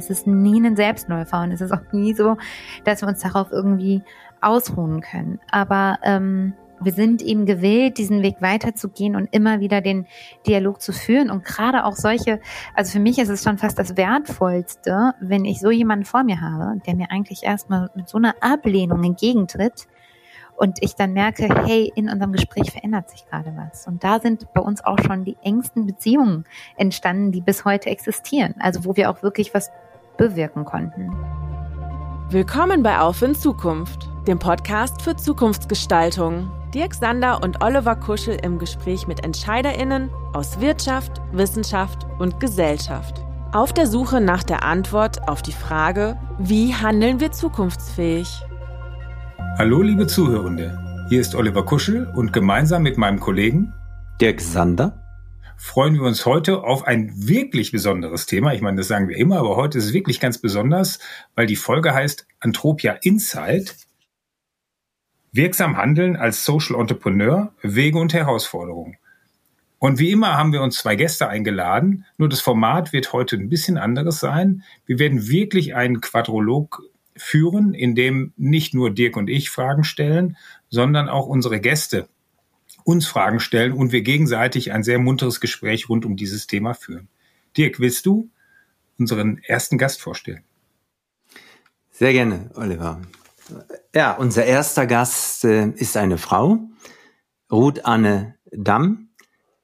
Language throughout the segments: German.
Es ist nie ein Selbstläufer und es ist auch nie so, dass wir uns darauf irgendwie ausruhen können. Aber ähm, wir sind eben gewillt, diesen Weg weiterzugehen und immer wieder den Dialog zu führen. Und gerade auch solche, also für mich ist es schon fast das Wertvollste, wenn ich so jemanden vor mir habe, der mir eigentlich erstmal mit so einer Ablehnung entgegentritt und ich dann merke, hey, in unserem Gespräch verändert sich gerade was. Und da sind bei uns auch schon die engsten Beziehungen entstanden, die bis heute existieren. Also wo wir auch wirklich was bewirken konnten. Willkommen bei Auf in Zukunft, dem Podcast für Zukunftsgestaltung. Dirk Sander und Oliver Kuschel im Gespräch mit EntscheiderInnen aus Wirtschaft, Wissenschaft und Gesellschaft. Auf der Suche nach der Antwort auf die Frage, wie handeln wir zukunftsfähig? Hallo, liebe Zuhörende. Hier ist Oliver Kuschel und gemeinsam mit meinem Kollegen Dirk Sander freuen wir uns heute auf ein wirklich besonderes Thema. Ich meine, das sagen wir immer, aber heute ist es wirklich ganz besonders, weil die Folge heißt Antropia Insight Wirksam handeln als Social Entrepreneur, Wege und Herausforderungen. Und wie immer haben wir uns zwei Gäste eingeladen, nur das Format wird heute ein bisschen anderes sein. Wir werden wirklich einen Quadrolog führen, in dem nicht nur Dirk und ich Fragen stellen, sondern auch unsere Gäste uns Fragen stellen und wir gegenseitig ein sehr munteres Gespräch rund um dieses Thema führen. Dirk, willst du unseren ersten Gast vorstellen? Sehr gerne, Oliver. Ja, unser erster Gast äh, ist eine Frau, Ruth Anne Damm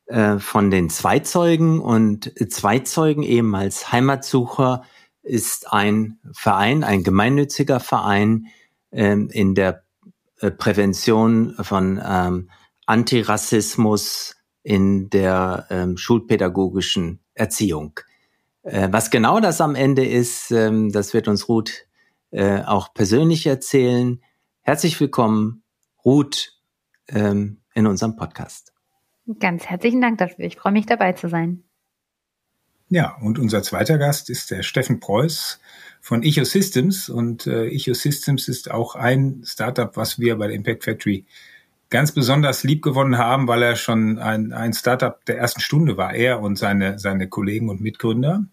äh, von den Zweizeugen und Zweizeugen ehemals Heimatsucher ist ein Verein, ein gemeinnütziger Verein ähm, in der äh, Prävention von ähm, Antirassismus in der ähm, schulpädagogischen Erziehung. Äh, was genau das am Ende ist, ähm, das wird uns Ruth äh, auch persönlich erzählen. Herzlich willkommen, Ruth, ähm, in unserem Podcast. Ganz herzlichen Dank dafür. Ich freue mich dabei zu sein. Ja, und unser zweiter Gast ist der Steffen Preuß von Ecosystems. Und äh, Ecosystems ist auch ein Startup, was wir bei der Impact Factory ganz besonders lieb gewonnen haben, weil er schon ein, ein Startup der ersten Stunde war, er und seine, seine Kollegen und Mitgründer.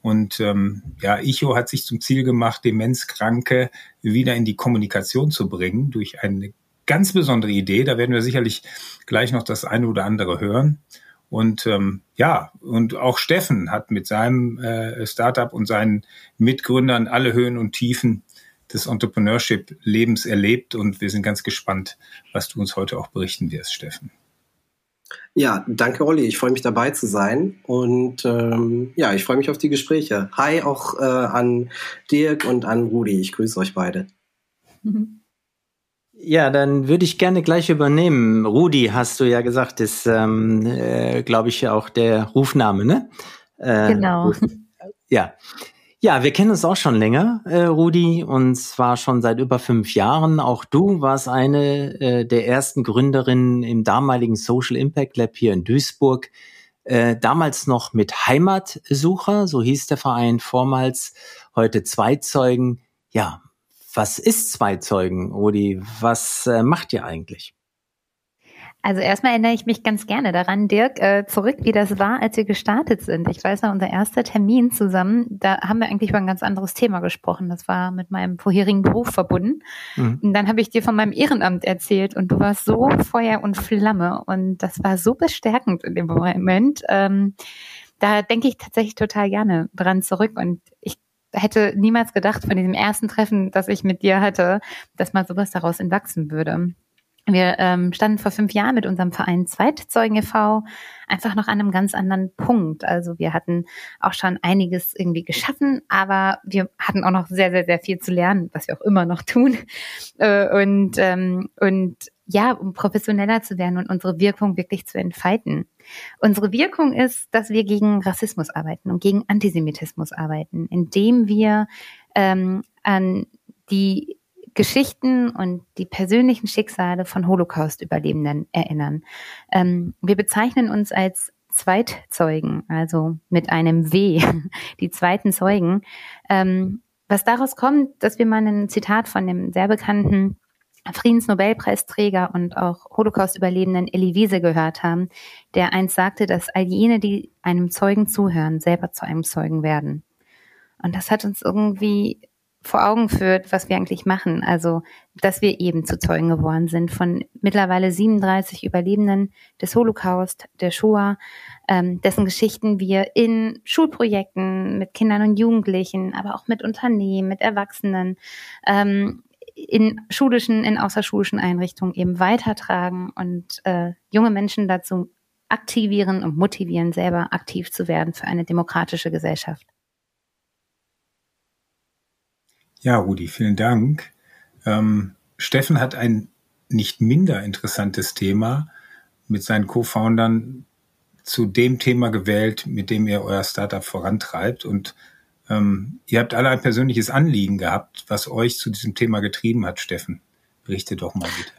Und ähm, ja, Icho hat sich zum Ziel gemacht, Demenzkranke wieder in die Kommunikation zu bringen durch eine ganz besondere Idee. Da werden wir sicherlich gleich noch das eine oder andere hören. Und ähm, ja, und auch Steffen hat mit seinem äh, Startup und seinen Mitgründern alle Höhen und Tiefen des Entrepreneurship-Lebens erlebt. Und wir sind ganz gespannt, was du uns heute auch berichten wirst, Steffen. Ja, danke Olli. Ich freue mich dabei zu sein und ähm, ja, ich freue mich auf die Gespräche. Hi auch äh, an Dirk und an Rudi. Ich grüße euch beide. Ja, dann würde ich gerne gleich übernehmen. Rudi, hast du ja gesagt, ist, ähm, äh, glaube ich, auch der Rufname, ne? Äh, genau. Ja. Ja, wir kennen uns auch schon länger, äh, Rudi, und zwar schon seit über fünf Jahren. Auch du warst eine äh, der ersten Gründerinnen im damaligen Social Impact Lab hier in Duisburg. Äh, damals noch mit Heimatsucher, so hieß der Verein vormals, heute Zweizeugen. Ja, was ist Zweizeugen, Rudi? Was äh, macht ihr eigentlich? Also erstmal erinnere ich mich ganz gerne daran, Dirk, äh, zurück, wie das war, als wir gestartet sind. Ich weiß noch, unser erster Termin zusammen, da haben wir eigentlich über ein ganz anderes Thema gesprochen. Das war mit meinem vorherigen Beruf verbunden. Mhm. Und dann habe ich dir von meinem Ehrenamt erzählt und du warst so Feuer und Flamme und das war so bestärkend in dem Moment. Ähm, da denke ich tatsächlich total gerne dran zurück und ich hätte niemals gedacht von diesem ersten Treffen, das ich mit dir hatte, dass mal sowas daraus entwachsen würde. Wir ähm, standen vor fünf Jahren mit unserem Verein Zweitzeugen e.V. einfach noch an einem ganz anderen Punkt. Also wir hatten auch schon einiges irgendwie geschaffen, aber wir hatten auch noch sehr, sehr, sehr viel zu lernen, was wir auch immer noch tun. Äh, und, ähm, und ja, um professioneller zu werden und unsere Wirkung wirklich zu entfalten. Unsere Wirkung ist, dass wir gegen Rassismus arbeiten und gegen Antisemitismus arbeiten, indem wir ähm, an die Geschichten und die persönlichen Schicksale von Holocaust-Überlebenden erinnern. Ähm, wir bezeichnen uns als Zweitzeugen, also mit einem W, die zweiten Zeugen. Ähm, was daraus kommt, dass wir mal ein Zitat von dem sehr bekannten Friedensnobelpreisträger und auch Holocaust-Überlebenden Elie Wiese gehört haben, der einst sagte, dass all jene, die einem Zeugen zuhören, selber zu einem Zeugen werden. Und das hat uns irgendwie vor Augen führt, was wir eigentlich machen. Also, dass wir eben zu Zeugen geworden sind von mittlerweile 37 Überlebenden des Holocaust, der Shoah, ähm, dessen Geschichten wir in Schulprojekten mit Kindern und Jugendlichen, aber auch mit Unternehmen, mit Erwachsenen, ähm, in schulischen, in außerschulischen Einrichtungen eben weitertragen und äh, junge Menschen dazu aktivieren und motivieren, selber aktiv zu werden für eine demokratische Gesellschaft. Ja, Rudi, vielen Dank. Ähm, Steffen hat ein nicht minder interessantes Thema mit seinen Co-Foundern zu dem Thema gewählt, mit dem ihr euer Startup vorantreibt. Und ähm, ihr habt alle ein persönliches Anliegen gehabt, was euch zu diesem Thema getrieben hat, Steffen. Berichte doch mal bitte.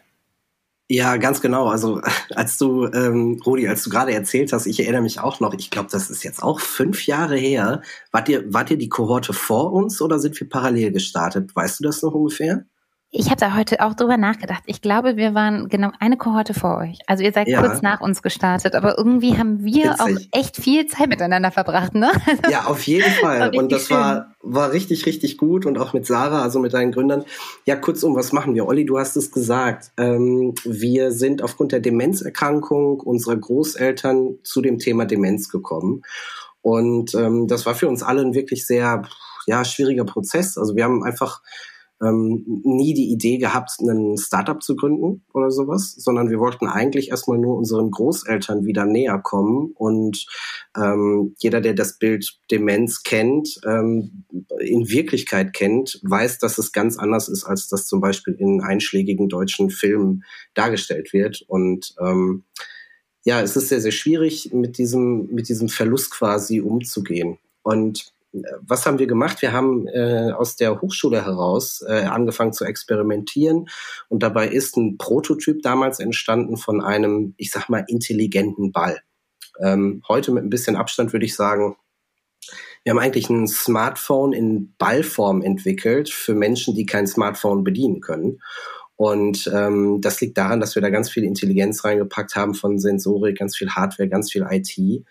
Ja, ganz genau. Also als du, ähm, Rudi, als du gerade erzählt hast, ich erinnere mich auch noch, ich glaube, das ist jetzt auch fünf Jahre her. Wart ihr, wart ihr die Kohorte vor uns oder sind wir parallel gestartet? Weißt du das noch ungefähr? Ich habe da heute auch drüber nachgedacht. Ich glaube, wir waren genau eine Kohorte vor euch. Also ihr seid ja. kurz nach uns gestartet, aber irgendwie haben wir Witzig. auch echt viel Zeit miteinander verbracht, ne? Also ja, auf jeden Fall. Und das schön. war war richtig richtig gut und auch mit Sarah, also mit deinen Gründern. Ja, kurzum, was machen wir? Olli, du hast es gesagt. Ähm, wir sind aufgrund der Demenzerkrankung unserer Großeltern zu dem Thema Demenz gekommen. Und ähm, das war für uns alle ein wirklich sehr ja schwieriger Prozess. Also wir haben einfach ähm, nie die Idee gehabt, einen Startup zu gründen oder sowas, sondern wir wollten eigentlich erstmal nur unseren Großeltern wieder näher kommen und ähm, jeder, der das Bild Demenz kennt, ähm, in Wirklichkeit kennt, weiß, dass es ganz anders ist, als das zum Beispiel in einschlägigen deutschen Filmen dargestellt wird und ähm, ja, es ist sehr, sehr schwierig, mit diesem, mit diesem Verlust quasi umzugehen. Und was haben wir gemacht? Wir haben äh, aus der Hochschule heraus äh, angefangen zu experimentieren und dabei ist ein Prototyp damals entstanden von einem, ich sag mal, intelligenten Ball. Ähm, heute mit ein bisschen Abstand würde ich sagen, wir haben eigentlich ein Smartphone in Ballform entwickelt für Menschen, die kein Smartphone bedienen können. Und ähm, das liegt daran, dass wir da ganz viel Intelligenz reingepackt haben von Sensorik, ganz viel Hardware, ganz viel IT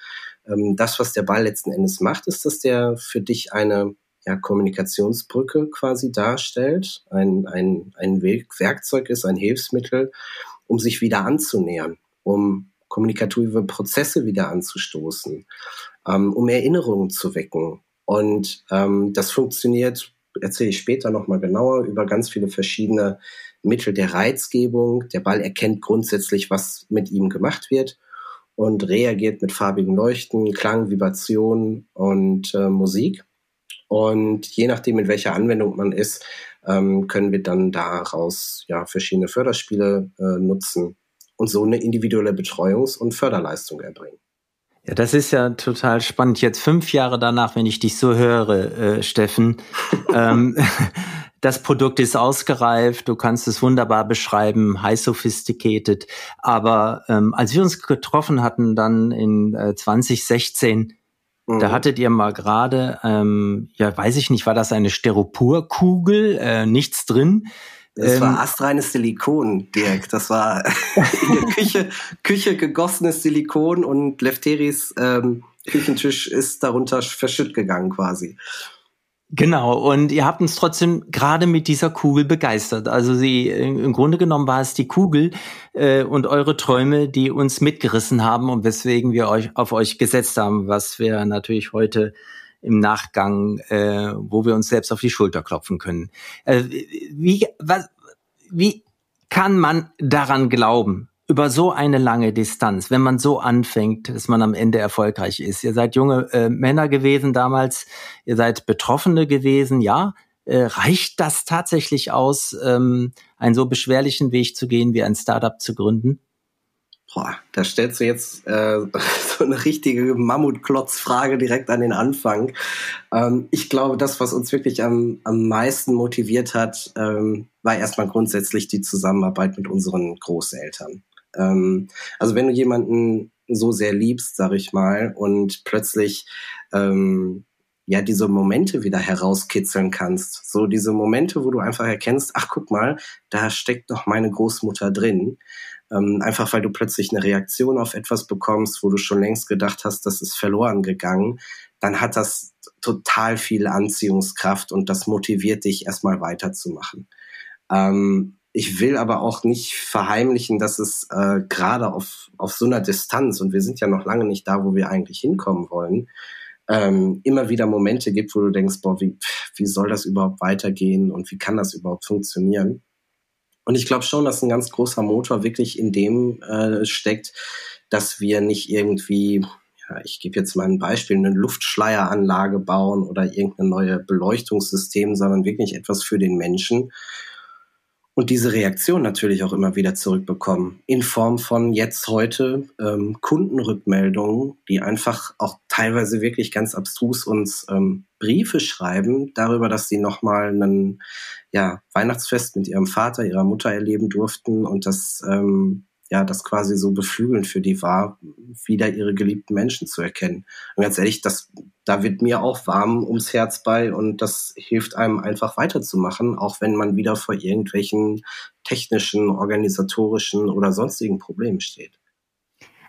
ähm, das, was der Ball letzten Endes macht, ist, dass der für dich eine ja, Kommunikationsbrücke quasi darstellt, ein, ein, ein Werkzeug ist, ein Hilfsmittel, um sich wieder anzunähern, um kommunikative Prozesse wieder anzustoßen, ähm, um Erinnerungen zu wecken. Und ähm, das funktioniert, erzähle ich später nochmal genauer, über ganz viele verschiedene Mittel der Reizgebung. Der Ball erkennt grundsätzlich, was mit ihm gemacht wird und reagiert mit farbigen Leuchten, Klang, Vibration und äh, Musik. Und je nachdem, in welcher Anwendung man ist, ähm, können wir dann daraus ja verschiedene Förderspiele äh, nutzen und so eine individuelle Betreuungs- und Förderleistung erbringen. Ja, das ist ja total spannend. Jetzt fünf Jahre danach, wenn ich dich so höre, äh, Steffen, ähm, das Produkt ist ausgereift, du kannst es wunderbar beschreiben, high sophisticated. Aber ähm, als wir uns getroffen hatten, dann in äh, 2016, mhm. da hattet ihr mal gerade, ähm, ja, weiß ich nicht, war das eine Styroporkugel, äh, nichts drin. Das ähm, war astreines Silikon, Dirk. Das war in der Küche, Küche gegossenes Silikon und Lefteris ähm, Küchentisch ist darunter verschütt gegangen quasi. Genau, und ihr habt uns trotzdem gerade mit dieser Kugel begeistert. Also sie im Grunde genommen war es die Kugel äh, und eure Träume, die uns mitgerissen haben und weswegen wir euch auf euch gesetzt haben, was wir natürlich heute im Nachgang, äh, wo wir uns selbst auf die Schulter klopfen können. Äh, wie, was, wie kann man daran glauben, über so eine lange Distanz, wenn man so anfängt, dass man am Ende erfolgreich ist. Ihr seid junge äh, Männer gewesen damals, ihr seid Betroffene gewesen, ja. Äh, reicht das tatsächlich aus, ähm, einen so beschwerlichen Weg zu gehen, wie ein Startup zu gründen? Boah, da stellst du jetzt äh, so eine richtige Mammutklotzfrage direkt an den Anfang. Ähm, ich glaube, das, was uns wirklich am, am meisten motiviert hat, ähm, war erstmal grundsätzlich die Zusammenarbeit mit unseren Großeltern. Ähm, also wenn du jemanden so sehr liebst, sag ich mal, und plötzlich ähm, ja diese Momente wieder herauskitzeln kannst. So diese Momente, wo du einfach erkennst, ach guck mal, da steckt doch meine Großmutter drin. Ähm, einfach weil du plötzlich eine Reaktion auf etwas bekommst, wo du schon längst gedacht hast, das ist verloren gegangen, dann hat das total viel Anziehungskraft und das motiviert dich erstmal weiterzumachen. Ähm, ich will aber auch nicht verheimlichen, dass es äh, gerade auf, auf so einer Distanz, und wir sind ja noch lange nicht da, wo wir eigentlich hinkommen wollen, ähm, immer wieder Momente gibt, wo du denkst, boah, wie, wie soll das überhaupt weitergehen und wie kann das überhaupt funktionieren? Und ich glaube schon, dass ein ganz großer Motor wirklich in dem äh, steckt, dass wir nicht irgendwie, ja, ich gebe jetzt mal ein Beispiel, eine Luftschleieranlage bauen oder irgendeine neue Beleuchtungssystem, sondern wirklich etwas für den Menschen, und diese Reaktion natürlich auch immer wieder zurückbekommen. In Form von jetzt heute ähm, Kundenrückmeldungen, die einfach auch teilweise wirklich ganz abstrus uns ähm, Briefe schreiben darüber, dass sie nochmal ein ja, Weihnachtsfest mit ihrem Vater, ihrer Mutter erleben durften und das ähm, ja, das quasi so beflügelnd für die war, wieder ihre geliebten Menschen zu erkennen. Und ganz ehrlich, das, da wird mir auch warm ums Herz bei und das hilft einem einfach weiterzumachen, auch wenn man wieder vor irgendwelchen technischen, organisatorischen oder sonstigen Problemen steht.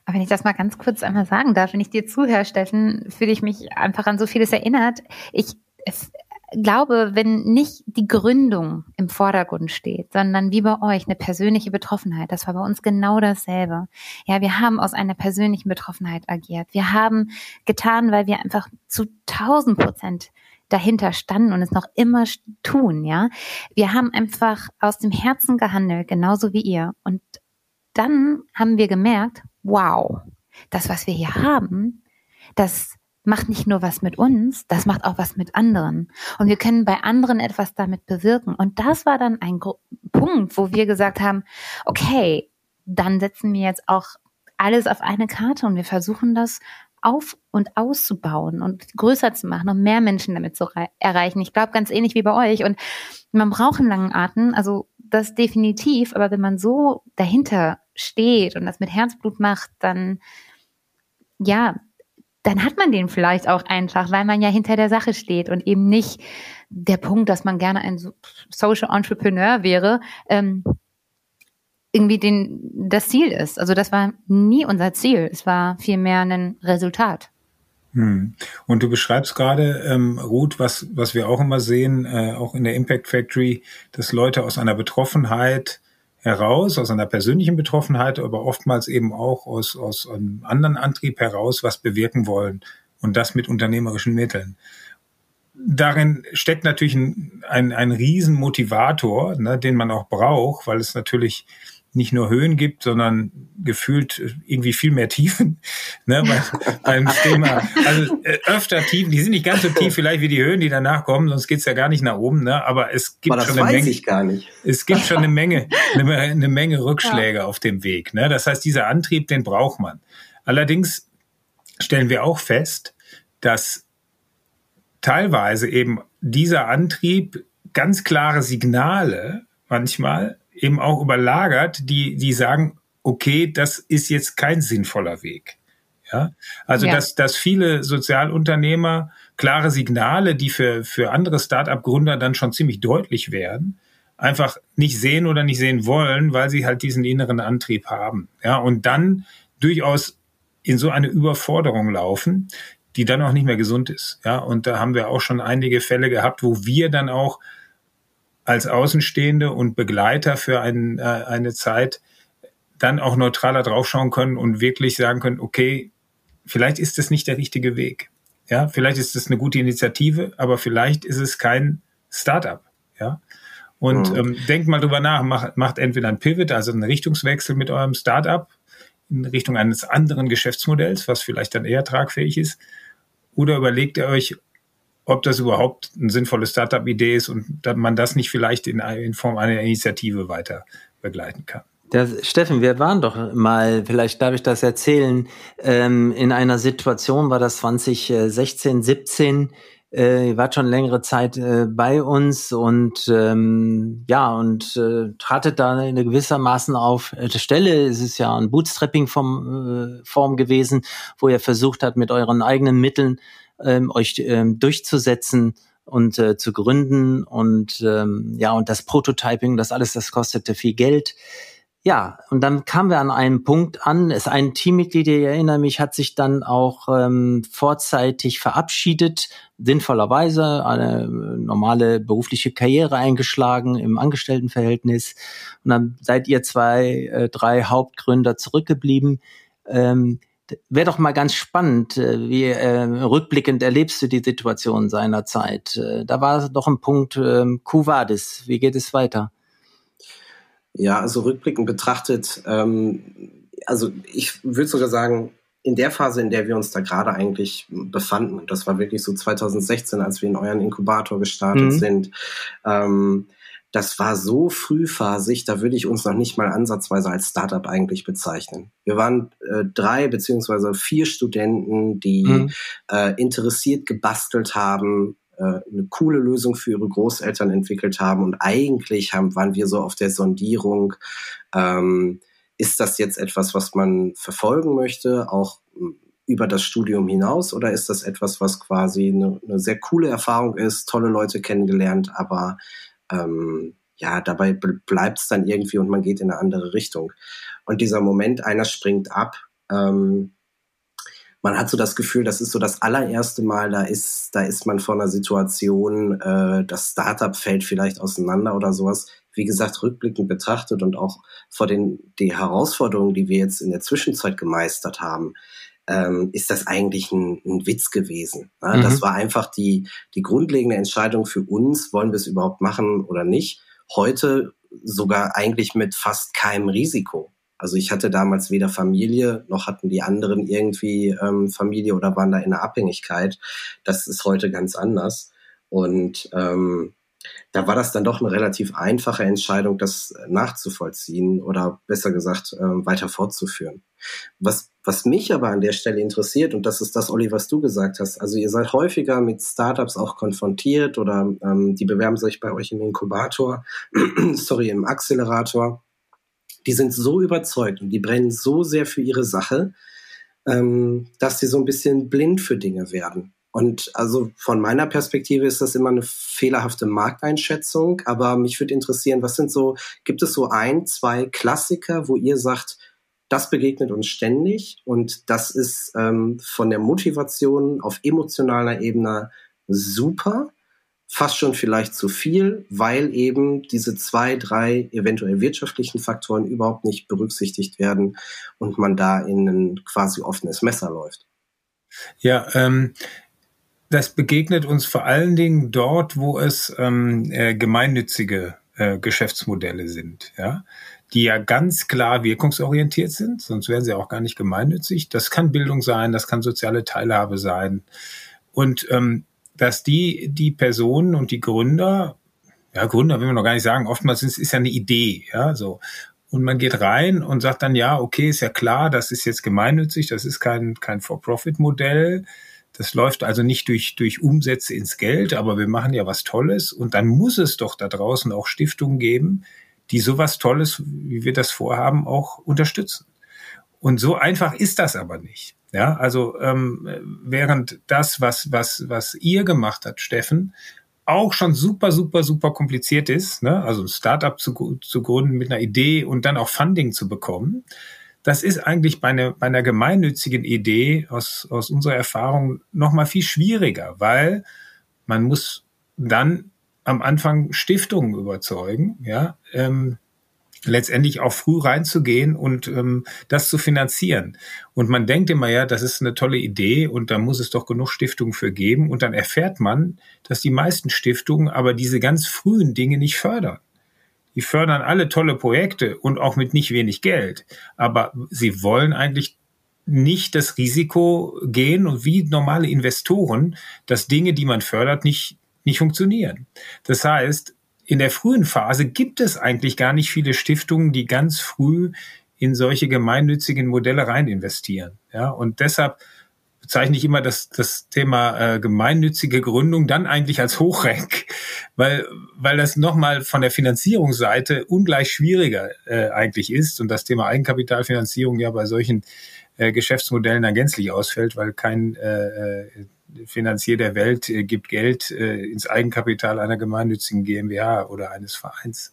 Aber wenn ich das mal ganz kurz einmal sagen darf, wenn ich dir zuhöre, Steffen, fühle ich mich einfach an so vieles erinnert. Ich, es, glaube, wenn nicht die Gründung im Vordergrund steht, sondern wie bei euch eine persönliche Betroffenheit, das war bei uns genau dasselbe. Ja, wir haben aus einer persönlichen Betroffenheit agiert. Wir haben getan, weil wir einfach zu tausend Prozent dahinter standen und es noch immer tun, ja. Wir haben einfach aus dem Herzen gehandelt, genauso wie ihr. Und dann haben wir gemerkt, wow, das, was wir hier haben, das macht nicht nur was mit uns, das macht auch was mit anderen. Und wir können bei anderen etwas damit bewirken. Und das war dann ein Punkt, wo wir gesagt haben, okay, dann setzen wir jetzt auch alles auf eine Karte und wir versuchen das auf und auszubauen und größer zu machen und mehr Menschen damit zu erreichen. Ich glaube, ganz ähnlich wie bei euch. Und man braucht einen langen Atem, also das definitiv, aber wenn man so dahinter steht und das mit Herzblut macht, dann ja, dann hat man den vielleicht auch einfach, weil man ja hinter der Sache steht und eben nicht der Punkt, dass man gerne ein Social Entrepreneur wäre, ähm, irgendwie den, das Ziel ist. Also das war nie unser Ziel. Es war vielmehr ein Resultat. Hm. Und du beschreibst gerade, ähm, Ruth, was, was wir auch immer sehen, äh, auch in der Impact Factory, dass Leute aus einer Betroffenheit heraus, aus einer persönlichen Betroffenheit, aber oftmals eben auch aus, aus einem anderen Antrieb heraus was bewirken wollen und das mit unternehmerischen Mitteln. Darin steckt natürlich ein, ein, ein Riesenmotivator, ne, den man auch braucht, weil es natürlich nicht nur Höhen gibt, sondern gefühlt irgendwie viel mehr Tiefen. Ne, bei, beim Thema, also äh, öfter Tiefen, die sind nicht ganz so tief vielleicht wie die Höhen, die danach kommen, sonst geht's ja gar nicht nach oben. Ne, aber es gibt aber schon eine Menge. Es gibt schon eine Menge, eine, eine Menge Rückschläge ja. auf dem Weg. Ne, das heißt, dieser Antrieb, den braucht man. Allerdings stellen wir auch fest, dass teilweise eben dieser Antrieb ganz klare Signale manchmal eben auch überlagert, die, die sagen, okay, das ist jetzt kein sinnvoller Weg. Ja, also ja. dass, dass viele Sozialunternehmer klare Signale, die für, für andere Start-up-Gründer dann schon ziemlich deutlich werden, einfach nicht sehen oder nicht sehen wollen, weil sie halt diesen inneren Antrieb haben. Ja, und dann durchaus in so eine Überforderung laufen, die dann auch nicht mehr gesund ist. Ja, und da haben wir auch schon einige Fälle gehabt, wo wir dann auch als Außenstehende und Begleiter für ein, äh, eine Zeit dann auch neutraler draufschauen können und wirklich sagen können, okay, vielleicht ist das nicht der richtige Weg. Ja, vielleicht ist es eine gute Initiative, aber vielleicht ist es kein Startup. Ja, und mhm. ähm, denkt mal drüber nach, macht, macht entweder ein Pivot, also einen Richtungswechsel mit eurem Startup in Richtung eines anderen Geschäftsmodells, was vielleicht dann eher tragfähig ist, oder überlegt ihr euch, ob das überhaupt eine sinnvolle Startup-Idee ist und man das nicht vielleicht in, in Form einer Initiative weiter begleiten kann. Der, Steffen, wir waren doch mal, vielleicht darf ich das erzählen, ähm, in einer Situation, war das 2016, 17, äh, ihr wart schon längere Zeit äh, bei uns und ähm, ja, und äh, tratet da in gewissermaßen auf äh, Stelle. Es ist ja ein Bootstrapping-Form äh, Form gewesen, wo ihr versucht habt, mit euren eigenen Mitteln ähm, euch ähm, durchzusetzen und äh, zu gründen und ähm, ja und das Prototyping, das alles, das kostete viel Geld. Ja, und dann kamen wir an einen Punkt an, es ein Teammitglied, ich erinnere mich, hat sich dann auch ähm, vorzeitig verabschiedet, sinnvollerweise eine normale berufliche Karriere eingeschlagen im Angestelltenverhältnis. Und dann seid ihr zwei, äh, drei Hauptgründer zurückgeblieben. Ähm, Wäre doch mal ganz spannend, äh, wie äh, rückblickend erlebst du die Situation seiner Zeit? Äh, da war doch ein Punkt, äh, Kuvadis, wie geht es weiter? Ja, also rückblickend betrachtet, ähm, also ich würde sogar sagen, in der Phase, in der wir uns da gerade eigentlich befanden, das war wirklich so 2016, als wir in euren Inkubator gestartet mhm. sind, ähm, das war so frühphasig, da würde ich uns noch nicht mal ansatzweise als Startup eigentlich bezeichnen. Wir waren äh, drei beziehungsweise vier Studenten, die mhm. äh, interessiert gebastelt haben, äh, eine coole Lösung für ihre Großeltern entwickelt haben und eigentlich haben, waren wir so auf der Sondierung, ähm, ist das jetzt etwas, was man verfolgen möchte, auch hm, über das Studium hinaus oder ist das etwas, was quasi eine, eine sehr coole Erfahrung ist, tolle Leute kennengelernt, aber ähm, ja, dabei bleibt es dann irgendwie und man geht in eine andere Richtung. Und dieser Moment, einer springt ab, ähm, man hat so das Gefühl, das ist so das allererste Mal, da ist, da ist man vor einer Situation, äh, das Startup fällt vielleicht auseinander oder sowas. Wie gesagt, rückblickend betrachtet und auch vor den die Herausforderungen, die wir jetzt in der Zwischenzeit gemeistert haben, ähm, ist das eigentlich ein, ein Witz gewesen. Ja, mhm. Das war einfach die, die grundlegende Entscheidung für uns, wollen wir es überhaupt machen oder nicht. Heute sogar eigentlich mit fast keinem Risiko. Also ich hatte damals weder Familie, noch hatten die anderen irgendwie ähm, Familie oder waren da in der Abhängigkeit. Das ist heute ganz anders. Und ähm, da war das dann doch eine relativ einfache Entscheidung, das nachzuvollziehen oder besser gesagt äh, weiter fortzuführen. Was, was mich aber an der Stelle interessiert, und das ist das, Olli, was du gesagt hast, also ihr seid häufiger mit Startups auch konfrontiert oder ähm, die bewerben sich bei euch im Inkubator, sorry, im Accelerator. Die sind so überzeugt und die brennen so sehr für ihre Sache, ähm, dass sie so ein bisschen blind für Dinge werden. Und also von meiner Perspektive ist das immer eine fehlerhafte Markteinschätzung. Aber mich würde interessieren, was sind so, gibt es so ein, zwei Klassiker, wo ihr sagt, das begegnet uns ständig und das ist ähm, von der Motivation auf emotionaler Ebene super, fast schon vielleicht zu viel, weil eben diese zwei, drei eventuell wirtschaftlichen Faktoren überhaupt nicht berücksichtigt werden und man da in ein quasi offenes Messer läuft. Ja, ähm, das begegnet uns vor allen Dingen dort, wo es ähm, äh, gemeinnützige äh, Geschäftsmodelle sind, ja, die ja ganz klar wirkungsorientiert sind, sonst wären sie auch gar nicht gemeinnützig. Das kann Bildung sein, das kann soziale Teilhabe sein. Und ähm, dass die, die Personen und die Gründer, ja, Gründer will man noch gar nicht sagen, oftmals ist, ist ja eine Idee, ja, so. Und man geht rein und sagt dann, ja, okay, ist ja klar, das ist jetzt gemeinnützig, das ist kein, kein For-Profit-Modell. Das läuft also nicht durch, durch Umsätze ins Geld, aber wir machen ja was Tolles und dann muss es doch da draußen auch Stiftungen geben, die sowas Tolles, wie wir das vorhaben, auch unterstützen. Und so einfach ist das aber nicht. Ja, also ähm, während das, was, was, was ihr gemacht habt, Steffen, auch schon super, super, super kompliziert ist, ne? also ein Startup zu, zu gründen mit einer Idee und dann auch Funding zu bekommen, das ist eigentlich bei einer, bei einer gemeinnützigen Idee aus, aus unserer Erfahrung noch mal viel schwieriger, weil man muss dann am Anfang Stiftungen überzeugen, ja, ähm, letztendlich auch früh reinzugehen und ähm, das zu finanzieren. Und man denkt immer, ja, das ist eine tolle Idee und da muss es doch genug Stiftungen für geben. Und dann erfährt man, dass die meisten Stiftungen aber diese ganz frühen Dinge nicht fördern. Die fördern alle tolle Projekte und auch mit nicht wenig Geld. Aber sie wollen eigentlich nicht das Risiko gehen und wie normale Investoren, dass Dinge, die man fördert, nicht, nicht funktionieren. Das heißt, in der frühen Phase gibt es eigentlich gar nicht viele Stiftungen, die ganz früh in solche gemeinnützigen Modelle rein investieren. Ja, und deshalb bezeichne ich immer das, das Thema äh, gemeinnützige Gründung dann eigentlich als Hochrank, weil, weil das nochmal von der Finanzierungsseite ungleich schwieriger äh, eigentlich ist und das Thema Eigenkapitalfinanzierung ja bei solchen äh, Geschäftsmodellen dann gänzlich ausfällt, weil kein äh, äh Finanzier der Welt äh, gibt Geld äh, ins Eigenkapital einer gemeinnützigen GmbH oder eines Vereins.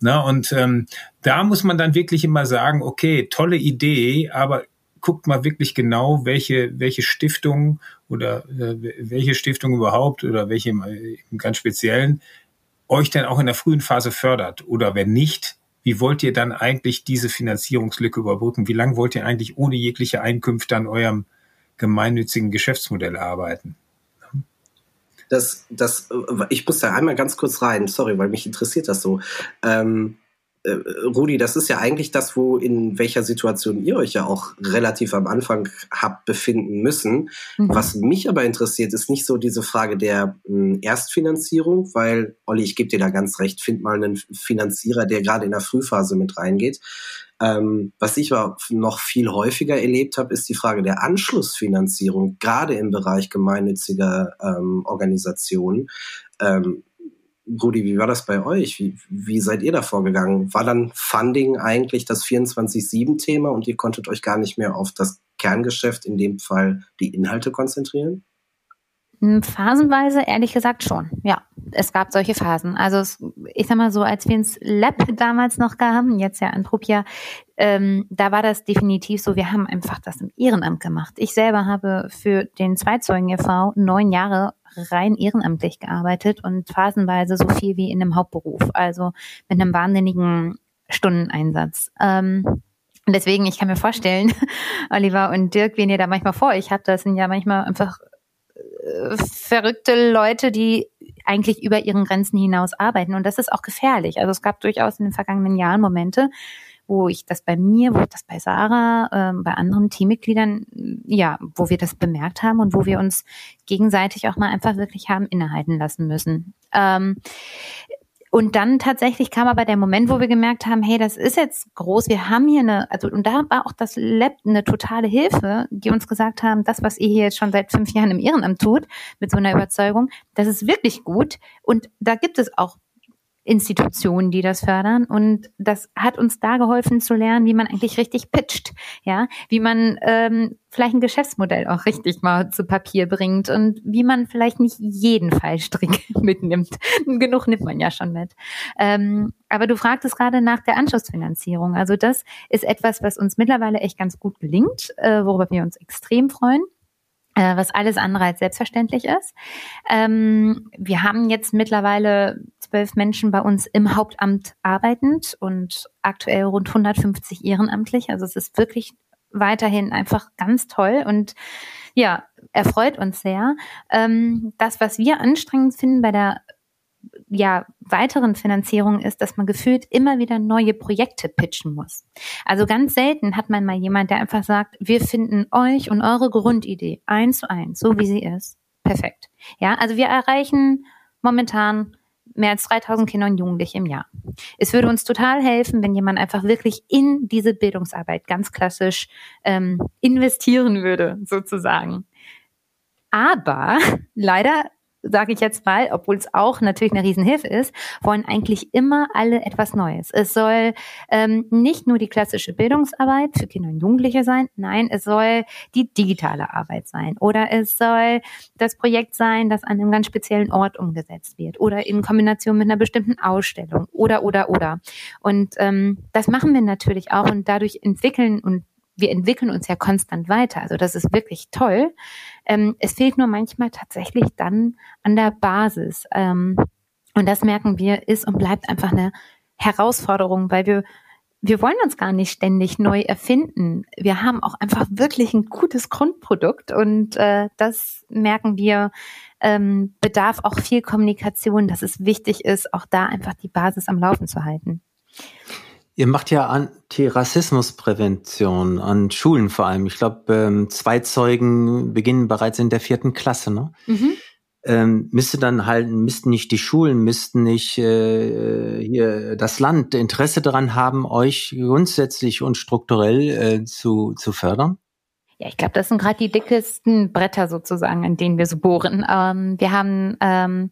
Na, und ähm, da muss man dann wirklich immer sagen, okay, tolle Idee, aber guckt mal wirklich genau, welche, welche Stiftung oder äh, welche Stiftung überhaupt oder welche äh, im ganz speziellen euch denn auch in der frühen Phase fördert. Oder wenn nicht, wie wollt ihr dann eigentlich diese Finanzierungslücke überbrücken? Wie lange wollt ihr eigentlich ohne jegliche Einkünfte an eurem gemeinnützigen Geschäftsmodell arbeiten? Das, das, ich muss da einmal ganz kurz rein, sorry, weil mich interessiert das so. Ähm, äh, Rudi, das ist ja eigentlich das, wo in welcher Situation ihr euch ja auch relativ am Anfang habt befinden müssen. Mhm. Was mich aber interessiert, ist nicht so diese Frage der mh, hm, Erstfinanzierung, weil, Olli, ich gebe dir da ganz recht, find mal einen Finanzierer, der gerade in der Frühphase mit reingeht. Ähm, was ich aber noch viel häufiger erlebt habe, ist die Frage der Anschlussfinanzierung, gerade im Bereich gemeinnütziger ähm, Organisationen. Ähm, Rudi, wie war das bei euch? Wie, wie seid ihr da vorgegangen? War dann Funding eigentlich das 24-7-Thema und ihr konntet euch gar nicht mehr auf das Kerngeschäft, in dem Fall die Inhalte konzentrieren? Phasenweise, ehrlich gesagt schon. Ja, es gab solche Phasen. Also es, ich sag mal so, als wir ins Lab damals noch kamen, jetzt ja in Trupia, ähm, da war das definitiv so, wir haben einfach das im Ehrenamt gemacht. Ich selber habe für den Zweizeugen e.V. neun Jahre rein ehrenamtlich gearbeitet und phasenweise so viel wie in einem Hauptberuf, also mit einem wahnsinnigen Stundeneinsatz. Ähm, und deswegen, ich kann mir vorstellen, Oliver und Dirk, wen ihr da manchmal vor euch habt, das sind ja manchmal einfach äh, verrückte Leute, die eigentlich über ihren Grenzen hinaus arbeiten. Und das ist auch gefährlich. Also es gab durchaus in den vergangenen Jahren Momente, wo ich das bei mir, wo ich das bei Sarah, ähm, bei anderen Teammitgliedern, ja, wo wir das bemerkt haben und wo wir uns gegenseitig auch mal einfach wirklich haben innehalten lassen müssen. Ähm, und dann tatsächlich kam aber der Moment, wo wir gemerkt haben, hey, das ist jetzt groß, wir haben hier eine, also und da war auch das Lab eine totale Hilfe, die uns gesagt haben, das, was ihr hier jetzt schon seit fünf Jahren im Ehrenamt tut, mit so einer Überzeugung, das ist wirklich gut. Und da gibt es auch Institutionen, die das fördern. Und das hat uns da geholfen zu lernen, wie man eigentlich richtig pitcht, ja, wie man ähm, vielleicht ein Geschäftsmodell auch richtig mal zu Papier bringt und wie man vielleicht nicht jeden Fallstrick mitnimmt. Genug nimmt man ja schon mit. Ähm, aber du fragtest gerade nach der Anschlussfinanzierung. Also das ist etwas, was uns mittlerweile echt ganz gut gelingt, äh, worüber wir uns extrem freuen was alles andere als selbstverständlich ist. Ähm, wir haben jetzt mittlerweile zwölf Menschen bei uns im Hauptamt arbeitend und aktuell rund 150 ehrenamtlich. Also es ist wirklich weiterhin einfach ganz toll und ja, erfreut uns sehr. Ähm, das, was wir anstrengend finden bei der ja, weiteren Finanzierung ist, dass man gefühlt immer wieder neue Projekte pitchen muss. Also ganz selten hat man mal jemand, der einfach sagt, wir finden euch und eure Grundidee eins zu eins, so wie sie ist. Perfekt. Ja, also wir erreichen momentan mehr als 3000 Kinder und Jugendliche im Jahr. Es würde uns total helfen, wenn jemand einfach wirklich in diese Bildungsarbeit ganz klassisch ähm, investieren würde, sozusagen. Aber leider sage ich jetzt mal, obwohl es auch natürlich eine Riesenhilfe ist, wollen eigentlich immer alle etwas Neues. Es soll ähm, nicht nur die klassische Bildungsarbeit für Kinder und Jugendliche sein, nein, es soll die digitale Arbeit sein oder es soll das Projekt sein, das an einem ganz speziellen Ort umgesetzt wird oder in Kombination mit einer bestimmten Ausstellung oder oder oder. Und ähm, das machen wir natürlich auch und dadurch entwickeln und wir entwickeln uns ja konstant weiter. Also das ist wirklich toll. Ähm, es fehlt nur manchmal tatsächlich dann an der Basis. Ähm, und das merken wir, ist und bleibt einfach eine Herausforderung, weil wir wir wollen uns gar nicht ständig neu erfinden. Wir haben auch einfach wirklich ein gutes Grundprodukt und äh, das merken wir, ähm, bedarf auch viel Kommunikation, dass es wichtig ist, auch da einfach die Basis am Laufen zu halten. Ihr macht ja Antirassismusprävention an Schulen vor allem. Ich glaube, ähm, zwei Zeugen beginnen bereits in der vierten Klasse. Ne? Mhm. Ähm, müsste dann halt, müssten nicht die Schulen, müssten nicht äh, hier das Land Interesse daran haben, euch grundsätzlich und strukturell äh, zu, zu fördern? Ja, ich glaube, das sind gerade die dickesten Bretter sozusagen, an denen wir so bohren. Ähm, wir haben ähm,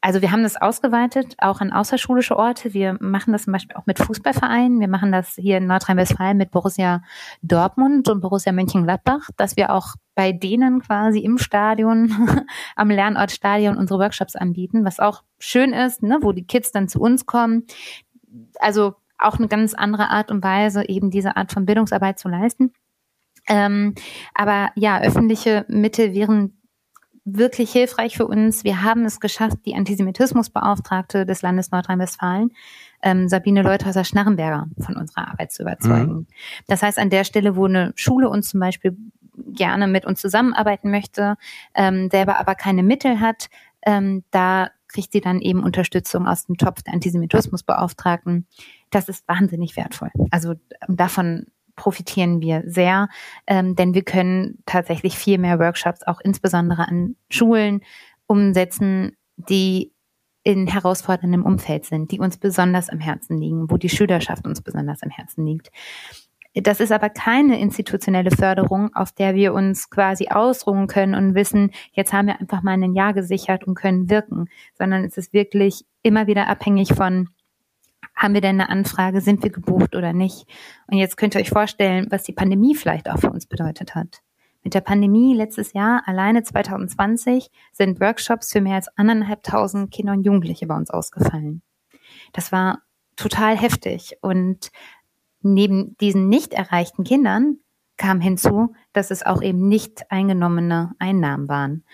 also wir haben das ausgeweitet, auch an außerschulische Orte. Wir machen das zum Beispiel auch mit Fußballvereinen. Wir machen das hier in Nordrhein-Westfalen mit Borussia Dortmund und Borussia Mönchengladbach, dass wir auch bei denen quasi im Stadion, am Lernortstadion unsere Workshops anbieten, was auch schön ist, ne, wo die Kids dann zu uns kommen. Also auch eine ganz andere Art und Weise, eben diese Art von Bildungsarbeit zu leisten. Ähm, aber ja, öffentliche Mittel wären wirklich hilfreich für uns. Wir haben es geschafft, die Antisemitismusbeauftragte des Landes Nordrhein-Westfalen, ähm, Sabine Leuthäuser-Schnarrenberger, von unserer Arbeit zu überzeugen. Mhm. Das heißt, an der Stelle, wo eine Schule uns zum Beispiel gerne mit uns zusammenarbeiten möchte, ähm, selber aber keine Mittel hat, ähm, da kriegt sie dann eben Unterstützung aus dem Topf der Antisemitismusbeauftragten. Das ist wahnsinnig wertvoll. Also davon profitieren wir sehr, ähm, denn wir können tatsächlich viel mehr Workshops auch insbesondere an Schulen umsetzen, die in herausforderndem Umfeld sind, die uns besonders am Herzen liegen, wo die Schülerschaft uns besonders am Herzen liegt. Das ist aber keine institutionelle Förderung, auf der wir uns quasi ausruhen können und wissen, jetzt haben wir einfach mal ein Jahr gesichert und können wirken, sondern es ist wirklich immer wieder abhängig von haben wir denn eine Anfrage, sind wir gebucht oder nicht? Und jetzt könnt ihr euch vorstellen, was die Pandemie vielleicht auch für uns bedeutet hat. Mit der Pandemie letztes Jahr, alleine 2020, sind Workshops für mehr als anderthalbtausend Kinder und Jugendliche bei uns ausgefallen. Das war total heftig. Und neben diesen nicht erreichten Kindern kam hinzu, dass es auch eben nicht eingenommene Einnahmen waren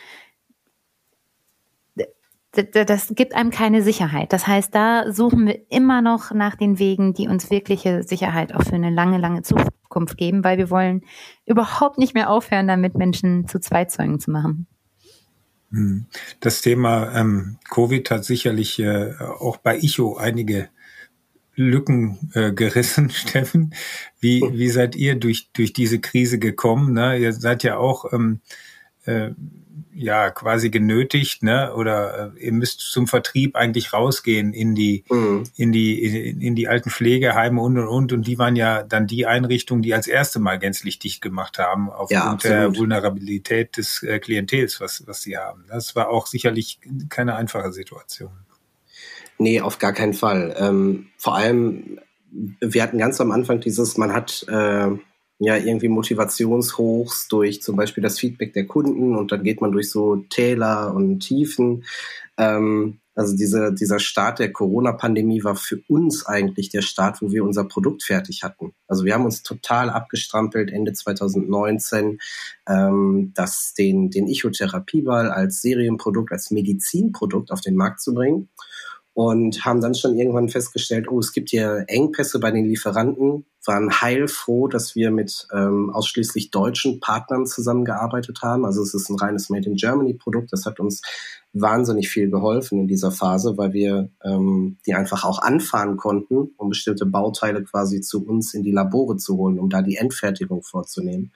das gibt einem keine Sicherheit. Das heißt, da suchen wir immer noch nach den Wegen, die uns wirkliche Sicherheit auch für eine lange, lange Zukunft geben, weil wir wollen überhaupt nicht mehr aufhören, damit Menschen zu Zweizeugen zu machen. Hm. Das Thema ähm, Covid hat sicherlich äh, auch bei ICHO einige Lücken äh, gerissen, Steffen. Wie, wie seid ihr durch, durch diese Krise gekommen? Ne? Ihr seid ja auch ähm, äh, ja quasi genötigt, ne? Oder äh, ihr müsst zum Vertrieb eigentlich rausgehen in die mhm. in die in, in, die alten Pflegeheime und und und und die waren ja dann die Einrichtungen, die als erste Mal gänzlich dicht gemacht haben aufgrund ja, der Vulnerabilität des äh, Klientels, was was sie haben. Das war auch sicherlich keine einfache Situation. Nee, auf gar keinen Fall. Ähm, vor allem, wir hatten ganz am Anfang dieses, man hat äh, ja irgendwie Motivationshochs durch zum Beispiel das Feedback der Kunden und dann geht man durch so Täler und Tiefen. Ähm, also diese, dieser Start der Corona-Pandemie war für uns eigentlich der Start, wo wir unser Produkt fertig hatten. Also wir haben uns total abgestrampelt Ende 2019, ähm, das den, den Ichotherapie-Ball als Serienprodukt, als Medizinprodukt auf den Markt zu bringen und haben dann schon irgendwann festgestellt, oh, es gibt hier Engpässe bei den Lieferanten, waren heilfroh, dass wir mit ähm, ausschließlich deutschen Partnern zusammengearbeitet haben. Also es ist ein reines Made in Germany Produkt. Das hat uns wahnsinnig viel geholfen in dieser Phase, weil wir ähm, die einfach auch anfahren konnten, um bestimmte Bauteile quasi zu uns in die Labore zu holen, um da die Endfertigung vorzunehmen.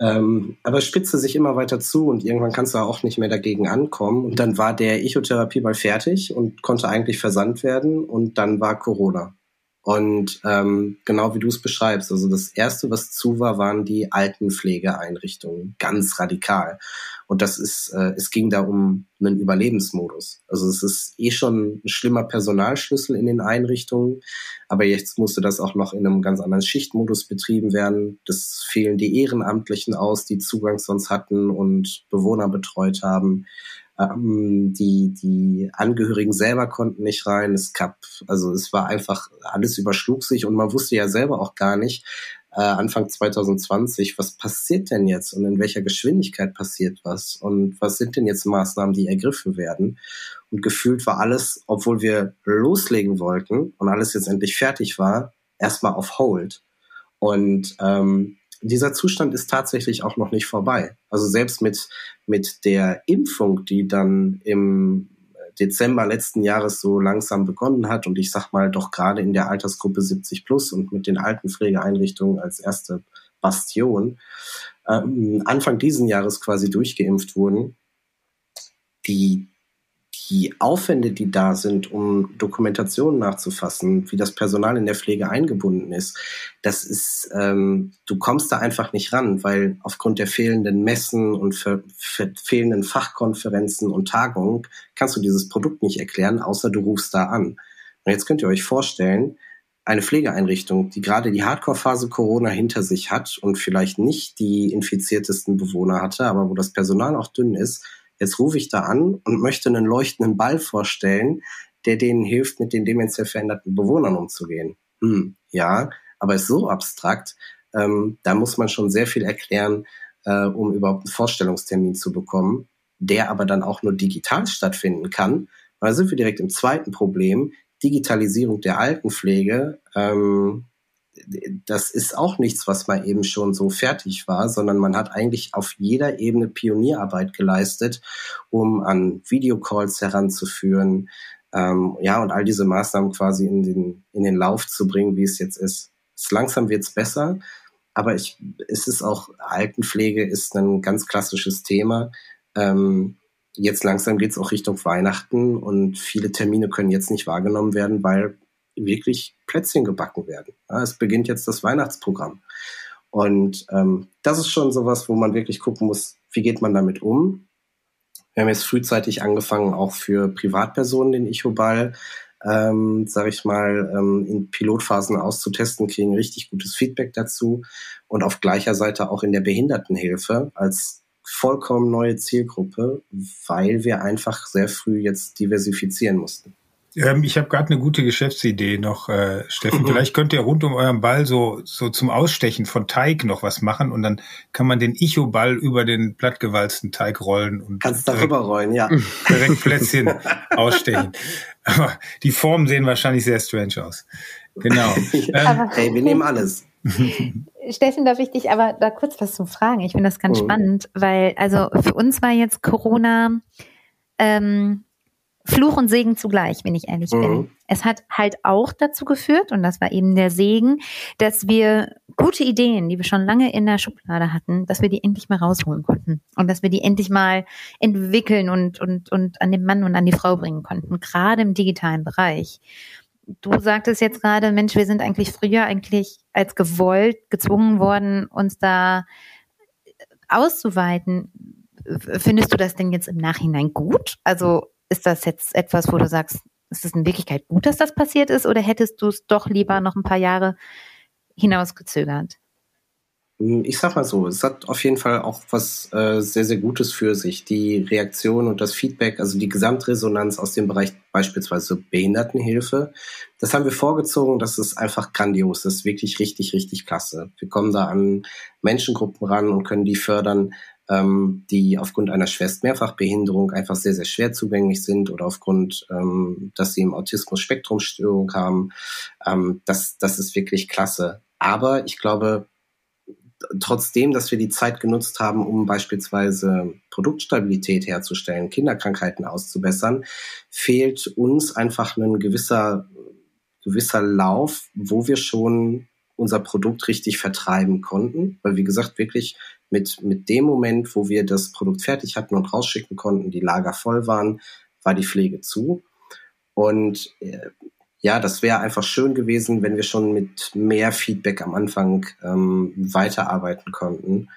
Ähm, aber es spitzte sich immer weiter zu und irgendwann kannst du auch nicht mehr dagegen ankommen. Und dann war der Echotherapie mal fertig und konnte eigentlich versandt werden und dann war Corona. Und ähm, genau wie du es beschreibst, also das Erste, was zu war, waren die Altenpflegeeinrichtungen, ganz radikal. Und das ist, äh, es ging da um einen Überlebensmodus. Also es ist eh schon ein schlimmer Personalschlüssel in den Einrichtungen, aber jetzt musste das auch noch in einem ganz anderen Schichtmodus betrieben werden. Das fehlen die Ehrenamtlichen aus, die Zugang sonst hatten und Bewohner betreut haben. Ähm, die, die Angehörigen selber konnten nicht rein. Es gab, also es war einfach, alles überschlug sich und man wusste ja selber auch gar nicht, äh, Anfang 2020, was passiert denn jetzt und in welcher Geschwindigkeit passiert was und was sind denn jetzt Maßnahmen, die ergriffen werden. Und gefühlt war alles, obwohl wir loslegen wollten und alles jetzt endlich fertig war, erstmal auf Hold. Und ähm, dieser Zustand ist tatsächlich auch noch nicht vorbei. Also selbst mit, mit der Impfung, die dann im Dezember letzten Jahres so langsam begonnen hat und ich sag mal doch gerade in der Altersgruppe 70 plus und mit den Altenpflegeeinrichtungen als erste Bastion ähm, Anfang diesen Jahres quasi durchgeimpft wurden, die, die Aufwände, die da sind, um Dokumentationen nachzufassen, wie das Personal in der Pflege eingebunden ist, das ist, ähm, du kommst da einfach nicht ran, weil aufgrund der fehlenden Messen und fehlenden Fachkonferenzen und Tagungen kannst du dieses Produkt nicht erklären, außer du rufst da an. Und jetzt könnt ihr euch vorstellen, eine Pflegeeinrichtung, die gerade die Hardcore-Phase Corona hinter sich hat und vielleicht nicht die infiziertesten Bewohner hatte, aber wo das Personal auch dünn ist, Jetzt rufe ich da an und möchte einen leuchtenden Ball vorstellen, der denen hilft, mit den demenziell veränderten Bewohnern umzugehen. Hm, ja, aber ist so abstrakt, ähm, da muss man schon sehr viel erklären, äh, um überhaupt einen Vorstellungstermin zu bekommen, der aber dann auch nur digital stattfinden kann. Da sind wir direkt im zweiten Problem, Digitalisierung der Altenpflege. Ähm, das ist auch nichts, was mal eben schon so fertig war, sondern man hat eigentlich auf jeder Ebene Pionierarbeit geleistet, um an Videocalls heranzuführen, ähm, ja, und all diese Maßnahmen quasi in den, in den Lauf zu bringen, wie es jetzt ist. Es langsam wird's besser, aber ich, es ist auch, Altenpflege ist ein ganz klassisches Thema. Ähm, jetzt langsam geht's auch Richtung Weihnachten und viele Termine können jetzt nicht wahrgenommen werden, weil wirklich Plätzchen gebacken werden. Ja, es beginnt jetzt das Weihnachtsprogramm. Und ähm, das ist schon sowas, wo man wirklich gucken muss, wie geht man damit um. Wir haben jetzt frühzeitig angefangen, auch für Privatpersonen den Ichoball, ähm, sage ich mal, ähm, in Pilotphasen auszutesten, kriegen richtig gutes Feedback dazu. Und auf gleicher Seite auch in der Behindertenhilfe als vollkommen neue Zielgruppe, weil wir einfach sehr früh jetzt diversifizieren mussten. Ähm, ich habe gerade eine gute Geschäftsidee noch, äh, Steffen. Mhm. Vielleicht könnt ihr rund um euren Ball so, so zum Ausstechen von Teig noch was machen und dann kann man den Icho-Ball über den plattgewalzten Teig rollen und kannst darüber rollen, ja. Direkt Plätzchen ausstechen. Aber die Formen sehen wahrscheinlich sehr strange aus. Genau. ähm, hey, wir nehmen alles. Steffen, darf ich dich aber da kurz was zu fragen? Ich finde das ganz mhm. spannend, weil also für uns war jetzt Corona ähm, Fluch und Segen zugleich, wenn ich ehrlich mhm. bin. Es hat halt auch dazu geführt, und das war eben der Segen, dass wir gute Ideen, die wir schon lange in der Schublade hatten, dass wir die endlich mal rausholen konnten und dass wir die endlich mal entwickeln und, und, und an den Mann und an die Frau bringen konnten, gerade im digitalen Bereich. Du sagtest jetzt gerade, Mensch, wir sind eigentlich früher eigentlich als gewollt gezwungen worden, uns da auszuweiten. Findest du das denn jetzt im Nachhinein gut? Also ist das jetzt etwas, wo du sagst, ist es in Wirklichkeit gut, dass das passiert ist, oder hättest du es doch lieber noch ein paar Jahre hinausgezögert? Hm, ich sag mal so, es hat auf jeden Fall auch was äh, sehr, sehr Gutes für sich. Die Reaktion und das Feedback, also die Gesamtresonanz aus dem Bereich beispielsweise Behindertenhilfe, das haben wir vorgezogen. Das ist einfach grandios. Das ist wirklich richtig, richtig klasse. Wir kommen da an Menschengruppen ran und können die fördern, ähm, die aufgrund einer Schwerst-Mehrfachbehinderung einfach sehr, sehr schwer zugänglich sind oder aufgrund, ähm, dass sie im Autismus-Spektrumstörung haben. Ähm, das, das ist wirklich klasse. Aber ich glaube, trotzdem, dass wir die Zeit genutzt haben, um beispielsweise Produktstabilität herzustellen, Kinderkrankheiten auszubessern, fehlt uns einfach ein gewisser, gewisser Lauf, wo wir schon unser Produkt richtig vertreiben konnten, weil wie gesagt wirklich mit, mit dem Moment, wo wir das Produkt fertig hatten und rausschicken konnten, die Lager voll waren, war die Pflege zu. Und äh, ja, das wäre einfach schön gewesen, wenn wir schon mit mehr Feedback am Anfang ähm, weiterarbeiten konnten.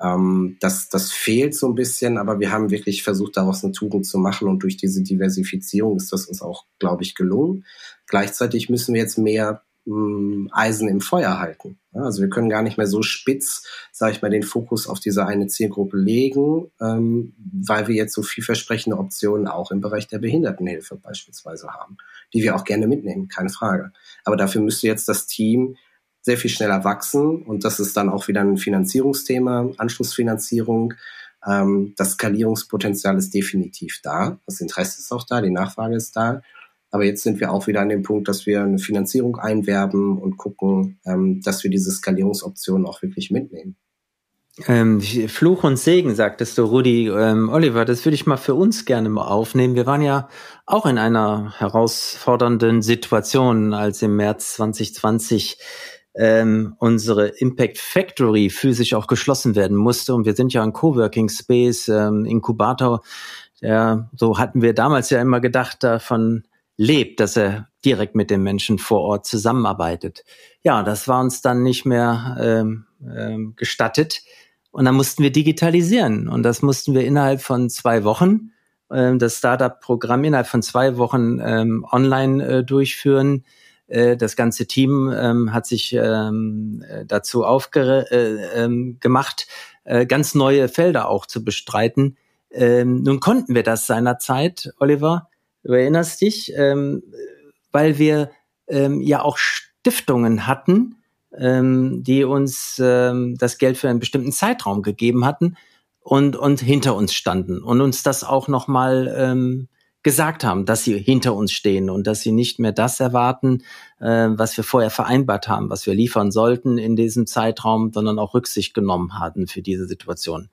Ähm, das, das fehlt so ein bisschen, aber wir haben wirklich versucht, daraus eine Tugend zu machen und durch diese Diversifizierung ist das uns auch, glaube ich, gelungen. Gleichzeitig müssen wir jetzt mehr ähm, Eisen im Feuer halten. Also wir können gar nicht mehr so spitz, sage ich mal, den Fokus auf diese eine Zielgruppe legen, ähm, weil wir jetzt so vielversprechende Optionen auch im Bereich der Behindertenhilfe beispielsweise haben, die wir auch gerne mitnehmen, keine Frage. Aber dafür müsste jetzt das Team sehr viel schneller wachsen und das ist dann auch wieder ein Finanzierungsthema, Anschlussfinanzierung. Ähm, das Skalierungspotenzial ist definitiv da, das Interesse ist auch da, die Nachfrage ist da. Aber jetzt sind wir auch wieder an dem Punkt, dass wir eine Finanzierung einwerben und gucken, ähm, dass wir diese Skalierungsoptionen auch wirklich mitnehmen. Ähm, Fluch und Segen, sagtest du, Rudi. Ähm, Oliver, das würde ich mal für uns gerne mal aufnehmen. Wir waren ja auch in einer herausfordernden Situation, als im März 2020 ähm, unsere Impact Factory physisch auch geschlossen werden musste. Und wir sind ja ein Coworking Space, ähm, Inkubator der, so hatten wir damals ja immer gedacht, davon lebt, dass er direkt mit den Menschen vor Ort zusammenarbeitet. Ja, das war uns dann nicht mehr ähm, ähm, gestattet. Und dann mussten wir digitalisieren. Und das mussten wir innerhalb von zwei Wochen, ähm, das Startup-Programm innerhalb von zwei Wochen ähm, online äh, durchführen. Äh, das ganze Team ähm, hat sich ähm, dazu aufgemacht, äh, ähm, äh, ganz neue Felder auch zu bestreiten. Ähm, nun konnten wir das seinerzeit, Oliver, du erinnerst dich, ähm, weil wir ähm, ja auch Stiftungen hatten, ähm, die uns ähm, das Geld für einen bestimmten Zeitraum gegeben hatten und, und hinter uns standen und uns das auch nochmal ähm, gesagt haben, dass sie hinter uns stehen und dass sie nicht mehr das erwarten, äh, was wir vorher vereinbart haben, was wir liefern sollten in diesem Zeitraum, sondern auch Rücksicht genommen hatten für diese Situation.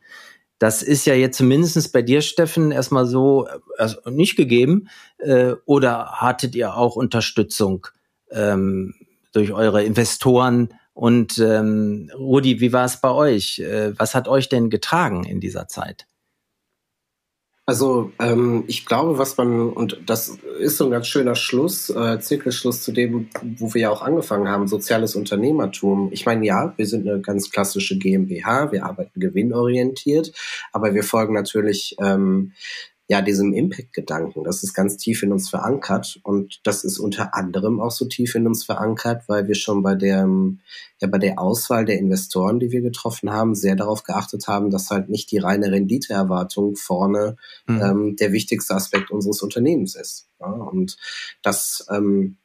Das ist ja jetzt zumindestens bei dir, Steffen, erstmal so also nicht gegeben. Äh, oder hattet ihr auch Unterstützung ähm, durch eure Investoren? Und ähm, Rudi, wie war es bei euch? Äh, was hat euch denn getragen in dieser Zeit? Also ähm, ich glaube, was man, und das ist so ein ganz schöner Schluss, äh, Zirkelschluss zu dem, wo wir ja auch angefangen haben, soziales Unternehmertum. Ich meine, ja, wir sind eine ganz klassische GmbH, wir arbeiten gewinnorientiert, aber wir folgen natürlich ähm, ja, diesem Impact-Gedanken. Das ist ganz tief in uns verankert und das ist unter anderem auch so tief in uns verankert, weil wir schon bei der, ja, bei der Auswahl der Investoren, die wir getroffen haben, sehr darauf geachtet haben, dass halt nicht die reine Renditeerwartung vorne mhm. ähm, der wichtigste Aspekt unseres Unternehmens ist. Ja, und das, ähm,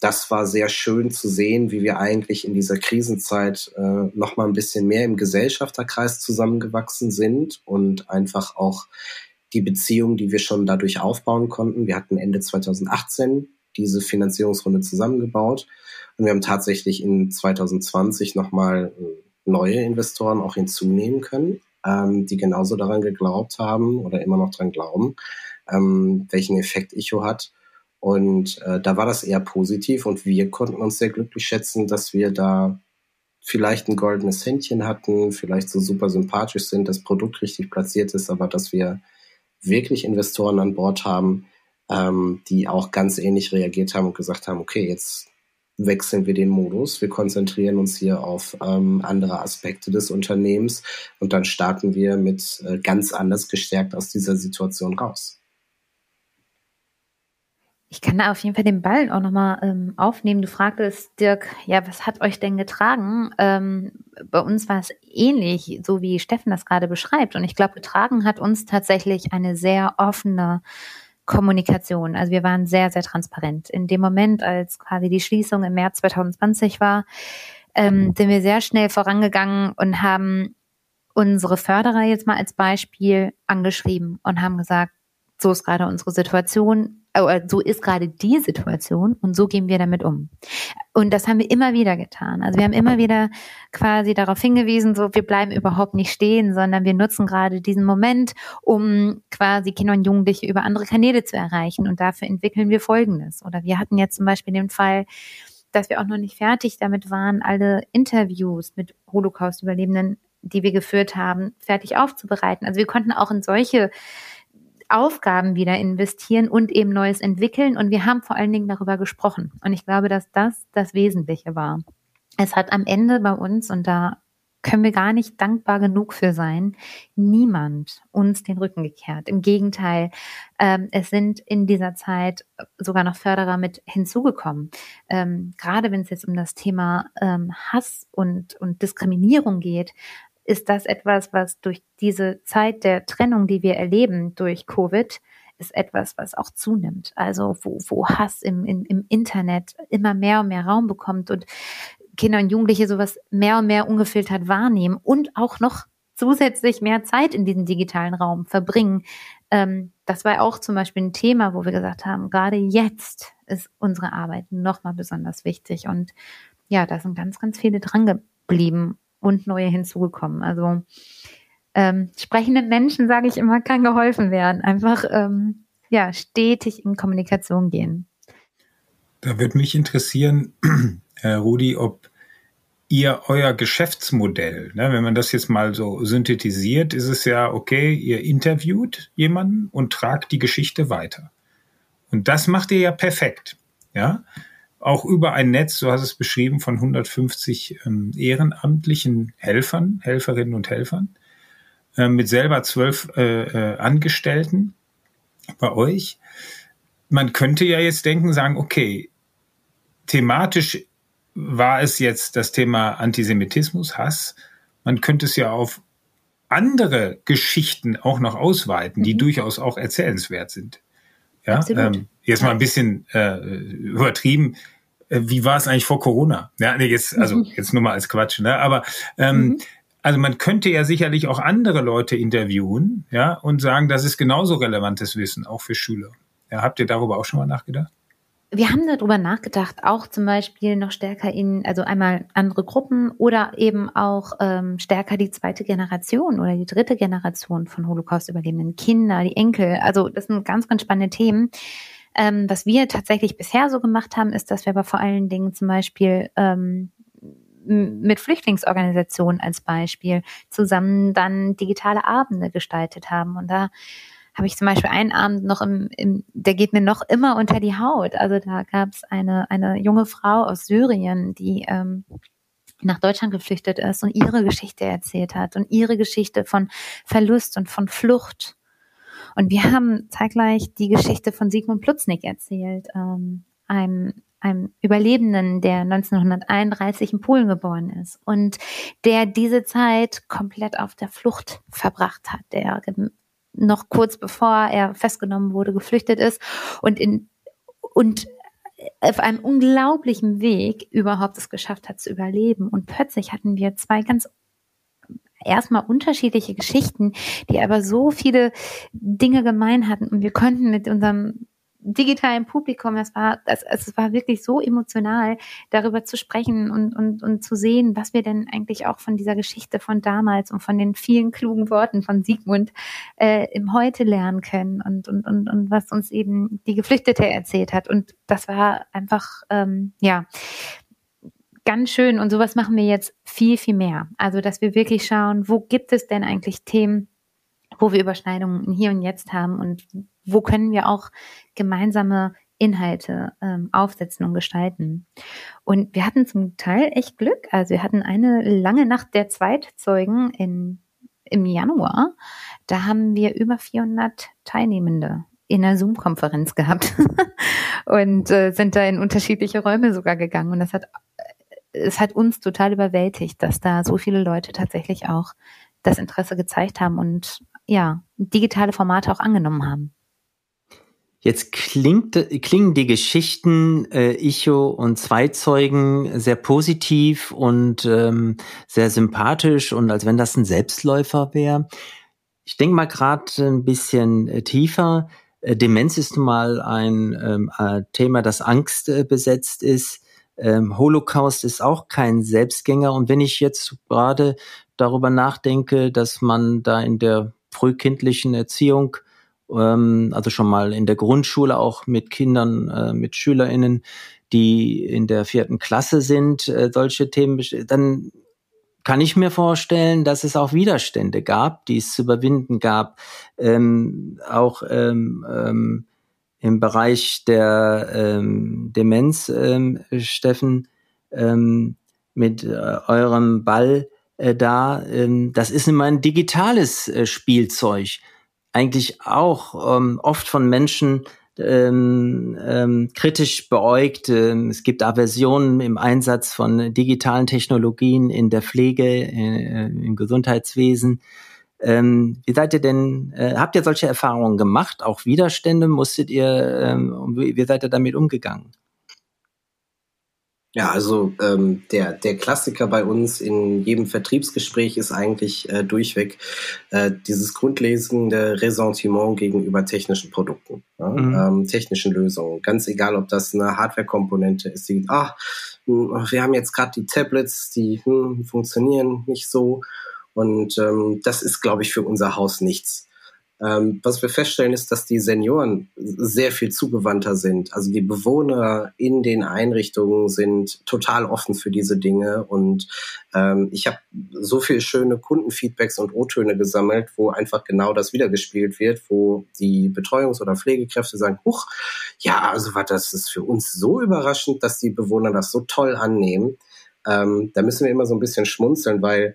das war sehr schön zu sehen, wie wir eigentlich in dieser Krisenzeit äh, noch mal ein bisschen mehr im Gesellschafterkreis zusammengewachsen sind und einfach auch die Beziehung, die wir schon dadurch aufbauen konnten. Wir hatten Ende 2018 diese Finanzierungsrunde zusammengebaut und wir haben tatsächlich in 2020 nochmal neue Investoren auch hinzunehmen können, ähm, die genauso daran geglaubt haben oder immer noch daran glauben, ähm, welchen Effekt Icho hat. Und äh, da war das eher positiv und wir konnten uns sehr glücklich schätzen, dass wir da vielleicht ein goldenes Händchen hatten, vielleicht so super sympathisch sind, das Produkt richtig platziert ist, aber dass wir wirklich Investoren an Bord haben, ähm, die auch ganz ähnlich reagiert haben und gesagt haben, okay, jetzt wechseln wir den Modus, wir konzentrieren uns hier auf ähm, andere Aspekte des Unternehmens und dann starten wir mit äh, ganz anders gestärkt aus dieser Situation raus. Ich kann da auf jeden Fall den Ball auch nochmal ähm, aufnehmen. Du fragtest, Dirk, ja, was hat euch denn getragen? Ähm, bei uns war es ähnlich, so wie Steffen das gerade beschreibt. Und ich glaube, getragen hat uns tatsächlich eine sehr offene Kommunikation. Also wir waren sehr, sehr transparent. In dem Moment, als quasi die Schließung im März 2020 war, ähm, sind wir sehr schnell vorangegangen und haben unsere Förderer jetzt mal als Beispiel angeschrieben und haben gesagt, so ist gerade unsere Situation so ist gerade die Situation und so gehen wir damit um. Und das haben wir immer wieder getan. Also wir haben immer wieder quasi darauf hingewiesen, so wir bleiben überhaupt nicht stehen, sondern wir nutzen gerade diesen Moment, um quasi Kinder und Jugendliche über andere Kanäle zu erreichen. Und dafür entwickeln wir Folgendes. Oder wir hatten jetzt zum Beispiel den Fall, dass wir auch noch nicht fertig damit waren, alle Interviews mit Holocaust-Überlebenden, die wir geführt haben, fertig aufzubereiten. Also wir konnten auch in solche Aufgaben wieder investieren und eben Neues entwickeln. Und wir haben vor allen Dingen darüber gesprochen. Und ich glaube, dass das das Wesentliche war. Es hat am Ende bei uns, und da können wir gar nicht dankbar genug für sein, niemand uns den Rücken gekehrt. Im Gegenteil, ähm, es sind in dieser Zeit sogar noch Förderer mit hinzugekommen. Ähm, gerade wenn es jetzt um das Thema ähm, Hass und, und Diskriminierung geht, ist das etwas, was durch diese Zeit der Trennung, die wir erleben durch Covid, ist etwas, was auch zunimmt. Also wo, wo Hass im, im, im Internet immer mehr und mehr Raum bekommt und Kinder und Jugendliche sowas mehr und mehr ungefiltert wahrnehmen und auch noch zusätzlich mehr Zeit in diesem digitalen Raum verbringen. Ähm, das war auch zum Beispiel ein Thema, wo wir gesagt haben, gerade jetzt ist unsere Arbeit nochmal besonders wichtig. Und ja, da sind ganz, ganz viele dran geblieben und neue hinzugekommen. Also ähm, sprechenden Menschen, sage ich immer, kann geholfen werden. Einfach ähm, ja stetig in Kommunikation gehen. Da würde mich interessieren, Herr Rudi, ob ihr euer Geschäftsmodell, ne, wenn man das jetzt mal so synthetisiert, ist es ja, okay, ihr interviewt jemanden und tragt die Geschichte weiter. Und das macht ihr ja perfekt. Ja, auch über ein Netz, so hast es beschrieben, von 150 ähm, ehrenamtlichen Helfern, Helferinnen und Helfern, äh, mit selber zwölf äh, äh, Angestellten bei euch. Man könnte ja jetzt denken, sagen, okay, thematisch war es jetzt das Thema Antisemitismus, Hass. Man könnte es ja auf andere Geschichten auch noch ausweiten, die mhm. durchaus auch erzählenswert sind. Ja, ähm, jetzt mal ein bisschen äh, übertrieben. Äh, wie war es eigentlich vor Corona? Ja, nee, jetzt, also mhm. jetzt nur mal als Quatsch, ne? Aber ähm, mhm. also man könnte ja sicherlich auch andere Leute interviewen, ja, und sagen, das ist genauso relevantes Wissen, auch für Schüler. Ja, habt ihr darüber auch schon mal nachgedacht? Wir haben darüber nachgedacht, auch zum Beispiel noch stärker in, also einmal andere Gruppen oder eben auch ähm, stärker die zweite Generation oder die dritte Generation von Holocaust-Überlebenden, Kinder, die Enkel. Also das sind ganz, ganz spannende Themen. Ähm, was wir tatsächlich bisher so gemacht haben, ist, dass wir aber vor allen Dingen zum Beispiel ähm, mit Flüchtlingsorganisationen als Beispiel zusammen dann digitale Abende gestaltet haben. Und da habe ich zum Beispiel einen Abend noch im, im, der geht mir noch immer unter die Haut. Also da gab es eine, eine junge Frau aus Syrien, die ähm, nach Deutschland geflüchtet ist und ihre Geschichte erzählt hat und ihre Geschichte von Verlust und von Flucht. Und wir haben zeitgleich die Geschichte von Sigmund Plutznik erzählt, ähm, einem, einem Überlebenden, der 1931 in Polen geboren ist und der diese Zeit komplett auf der Flucht verbracht hat, der noch kurz bevor er festgenommen wurde, geflüchtet ist und in, und auf einem unglaublichen Weg überhaupt es geschafft hat zu überleben. Und plötzlich hatten wir zwei ganz erstmal unterschiedliche Geschichten, die aber so viele Dinge gemein hatten und wir konnten mit unserem digitalen Publikum, es war, es, es war wirklich so emotional, darüber zu sprechen und, und, und zu sehen, was wir denn eigentlich auch von dieser Geschichte von damals und von den vielen klugen Worten von Sigmund äh, im Heute lernen können und, und, und, und was uns eben die Geflüchtete erzählt hat. Und das war einfach, ähm, ja, ganz schön. Und sowas machen wir jetzt viel, viel mehr. Also, dass wir wirklich schauen, wo gibt es denn eigentlich Themen, wo wir Überschneidungen hier und jetzt haben und wo können wir auch gemeinsame Inhalte ähm, aufsetzen und gestalten. Und wir hatten zum Teil echt Glück. Also wir hatten eine lange Nacht der Zweitzeugen in, im Januar. Da haben wir über 400 Teilnehmende in einer Zoom-Konferenz gehabt und äh, sind da in unterschiedliche Räume sogar gegangen. Und das hat, es hat uns total überwältigt, dass da so viele Leute tatsächlich auch das Interesse gezeigt haben und ja, digitale Formate auch angenommen haben. Jetzt klingt, klingen die Geschichten äh, Icho und Zweizeugen sehr positiv und ähm, sehr sympathisch und als wenn das ein Selbstläufer wäre. Ich denke mal gerade ein bisschen äh, tiefer. Äh, Demenz ist nun mal ein ähm, äh, Thema, das Angst äh, besetzt ist. Ähm, Holocaust ist auch kein Selbstgänger. Und wenn ich jetzt gerade darüber nachdenke, dass man da in der frühkindlichen Erziehung ähm, also schon mal in der Grundschule auch mit Kindern, äh, mit SchülerInnen, die in der vierten Klasse sind, äh, solche Themen, dann kann ich mir vorstellen, dass es auch Widerstände gab, die es zu überwinden gab, ähm, auch ähm, ähm, im Bereich der ähm, Demenz, ähm, Steffen, ähm, mit äh, eurem Ball äh, da. Ähm, das ist immer ein digitales äh, Spielzeug eigentlich auch ähm, oft von Menschen ähm, ähm, kritisch beäugt. Ähm, es gibt Aversionen im Einsatz von digitalen Technologien in der Pflege, äh, im Gesundheitswesen. Ähm, wie seid ihr denn, äh, habt ihr solche Erfahrungen gemacht? Auch Widerstände musstet ihr, ähm, wie, wie seid ihr damit umgegangen? Ja, also ähm, der, der Klassiker bei uns in jedem Vertriebsgespräch ist eigentlich äh, durchweg äh, dieses grundlegende Ressentiment gegenüber technischen Produkten, ja? mhm. ähm, technischen Lösungen. Ganz egal, ob das eine Hardware-Komponente ist, die, ach, hm, wir haben jetzt gerade die Tablets, die hm, funktionieren nicht so. Und ähm, das ist, glaube ich, für unser Haus nichts. Ähm, was wir feststellen, ist, dass die Senioren sehr viel zugewandter sind. Also die Bewohner in den Einrichtungen sind total offen für diese Dinge. Und ähm, ich habe so viel schöne Kundenfeedbacks und O-Töne gesammelt, wo einfach genau das wiedergespielt wird, wo die Betreuungs- oder Pflegekräfte sagen, huch, ja, also was, das ist für uns so überraschend, dass die Bewohner das so toll annehmen. Ähm, da müssen wir immer so ein bisschen schmunzeln, weil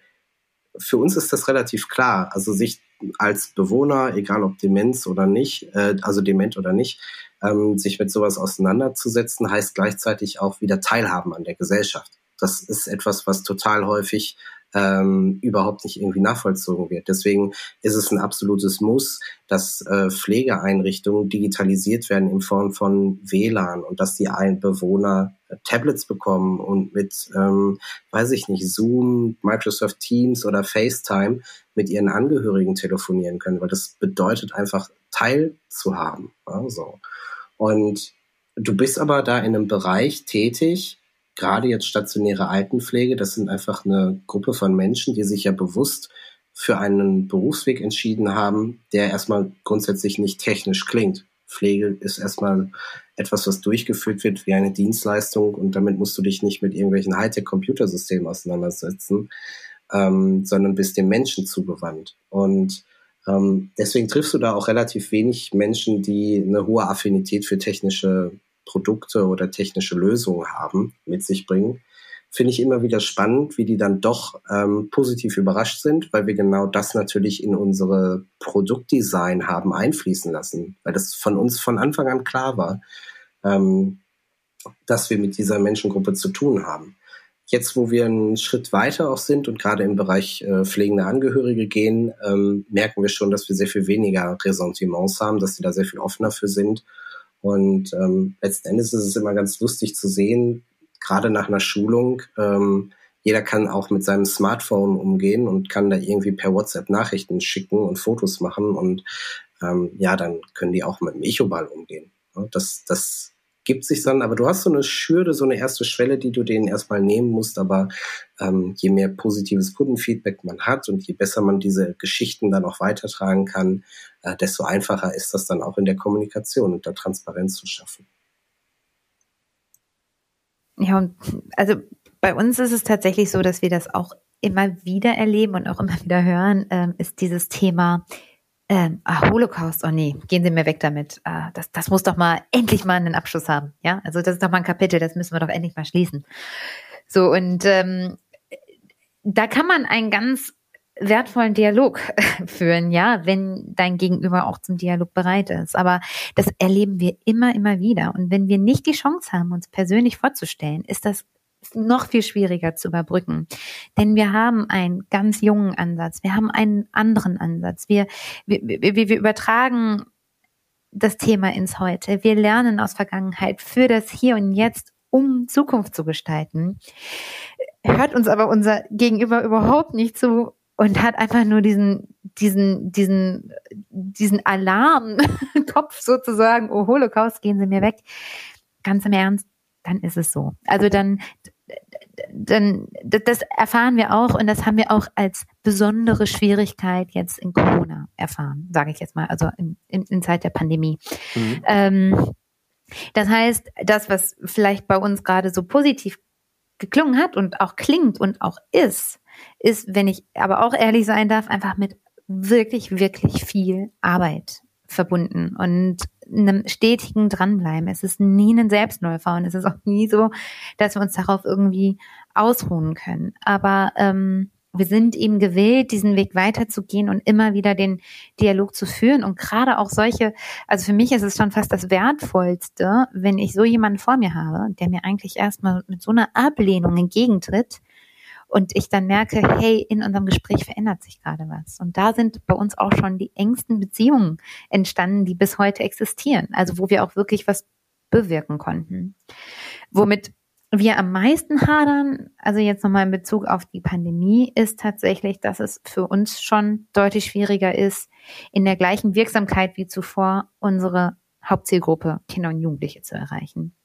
für uns ist das relativ klar. Also sich als Bewohner, egal ob Demenz oder nicht, äh, also dement oder nicht, ähm, sich mit sowas auseinanderzusetzen, heißt gleichzeitig auch wieder teilhaben an der Gesellschaft. Das ist etwas, was total häufig ähm, überhaupt nicht irgendwie nachvollzogen wird. Deswegen ist es ein absolutes Muss, dass äh, Pflegeeinrichtungen digitalisiert werden in Form von WLAN und dass die Bewohner äh, Tablets bekommen und mit, ähm, weiß ich nicht, Zoom, Microsoft Teams oder FaceTime mit ihren Angehörigen telefonieren können, weil das bedeutet einfach teilzuhaben. Also. Und du bist aber da in einem Bereich tätig, gerade jetzt stationäre Altenpflege, das sind einfach eine Gruppe von Menschen, die sich ja bewusst für einen Berufsweg entschieden haben, der erstmal grundsätzlich nicht technisch klingt. Pflege ist erstmal etwas, was durchgeführt wird wie eine Dienstleistung und damit musst du dich nicht mit irgendwelchen Hightech-Computersystemen auseinandersetzen, ähm, sondern bist dem Menschen zugewandt. Und ähm, deswegen triffst du da auch relativ wenig Menschen, die eine hohe Affinität für technische Produkte oder technische Lösungen haben, mit sich bringen, finde ich immer wieder spannend, wie die dann doch ähm, positiv überrascht sind, weil wir genau das natürlich in unsere Produktdesign haben einfließen lassen, weil das von uns von Anfang an klar war, ähm, dass wir mit dieser Menschengruppe zu tun haben. Jetzt, wo wir einen Schritt weiter auch sind und gerade im Bereich äh, pflegende Angehörige gehen, ähm, merken wir schon, dass wir sehr viel weniger Ressentiments haben, dass sie da sehr viel offener für sind und ähm, letzten Endes ist es immer ganz lustig zu sehen, gerade nach einer Schulung, ähm, jeder kann auch mit seinem Smartphone umgehen und kann da irgendwie per WhatsApp Nachrichten schicken und Fotos machen und ähm, ja, dann können die auch mit dem Echoball umgehen. Das, das gibt sich dann, aber du hast so eine Schürde, so eine erste Schwelle, die du denen erstmal nehmen musst, aber ähm, je mehr positives Kundenfeedback man hat und je besser man diese Geschichten dann auch weitertragen kann, äh, desto einfacher ist das dann auch in der Kommunikation und der Transparenz zu schaffen. Ja, und also bei uns ist es tatsächlich so, dass wir das auch immer wieder erleben und auch immer wieder hören, ähm, ist dieses Thema, ähm, ah, Holocaust, oh nee, gehen Sie mir weg damit. Ah, das, das muss doch mal endlich mal einen Abschluss haben. Ja, also das ist doch mal ein Kapitel, das müssen wir doch endlich mal schließen. So, und ähm, da kann man einen ganz wertvollen Dialog führen, ja, wenn dein Gegenüber auch zum Dialog bereit ist. Aber das erleben wir immer, immer wieder. Und wenn wir nicht die Chance haben, uns persönlich vorzustellen, ist das noch viel schwieriger zu überbrücken. Denn wir haben einen ganz jungen Ansatz, wir haben einen anderen Ansatz. Wir, wir, wir, wir übertragen das Thema ins Heute. Wir lernen aus Vergangenheit für das Hier und Jetzt, um Zukunft zu gestalten. Hört uns aber unser Gegenüber überhaupt nicht zu und hat einfach nur diesen, diesen, diesen, diesen Alarmkopf sozusagen, oh Holocaust, gehen Sie mir weg. Ganz im Ernst, dann ist es so. Also dann, dann, das erfahren wir auch und das haben wir auch als besondere Schwierigkeit jetzt in Corona erfahren, sage ich jetzt mal, also in, in, in Zeit der Pandemie. Mhm. Ähm, das heißt, das, was vielleicht bei uns gerade so positiv geklungen hat und auch klingt und auch ist, ist, wenn ich aber auch ehrlich sein darf, einfach mit wirklich, wirklich viel Arbeit verbunden und einem stetigen Dranbleiben. Es ist nie ein Selbstläufer und es ist auch nie so, dass wir uns darauf irgendwie ausruhen können. Aber ähm, wir sind eben gewillt, diesen Weg weiterzugehen und immer wieder den Dialog zu führen. Und gerade auch solche, also für mich ist es schon fast das Wertvollste, wenn ich so jemanden vor mir habe, der mir eigentlich erstmal mit so einer Ablehnung entgegentritt, und ich dann merke, hey, in unserem Gespräch verändert sich gerade was. Und da sind bei uns auch schon die engsten Beziehungen entstanden, die bis heute existieren. Also wo wir auch wirklich was bewirken konnten. Womit wir am meisten hadern, also jetzt nochmal in Bezug auf die Pandemie, ist tatsächlich, dass es für uns schon deutlich schwieriger ist, in der gleichen Wirksamkeit wie zuvor unsere Hauptzielgruppe Kinder und Jugendliche zu erreichen.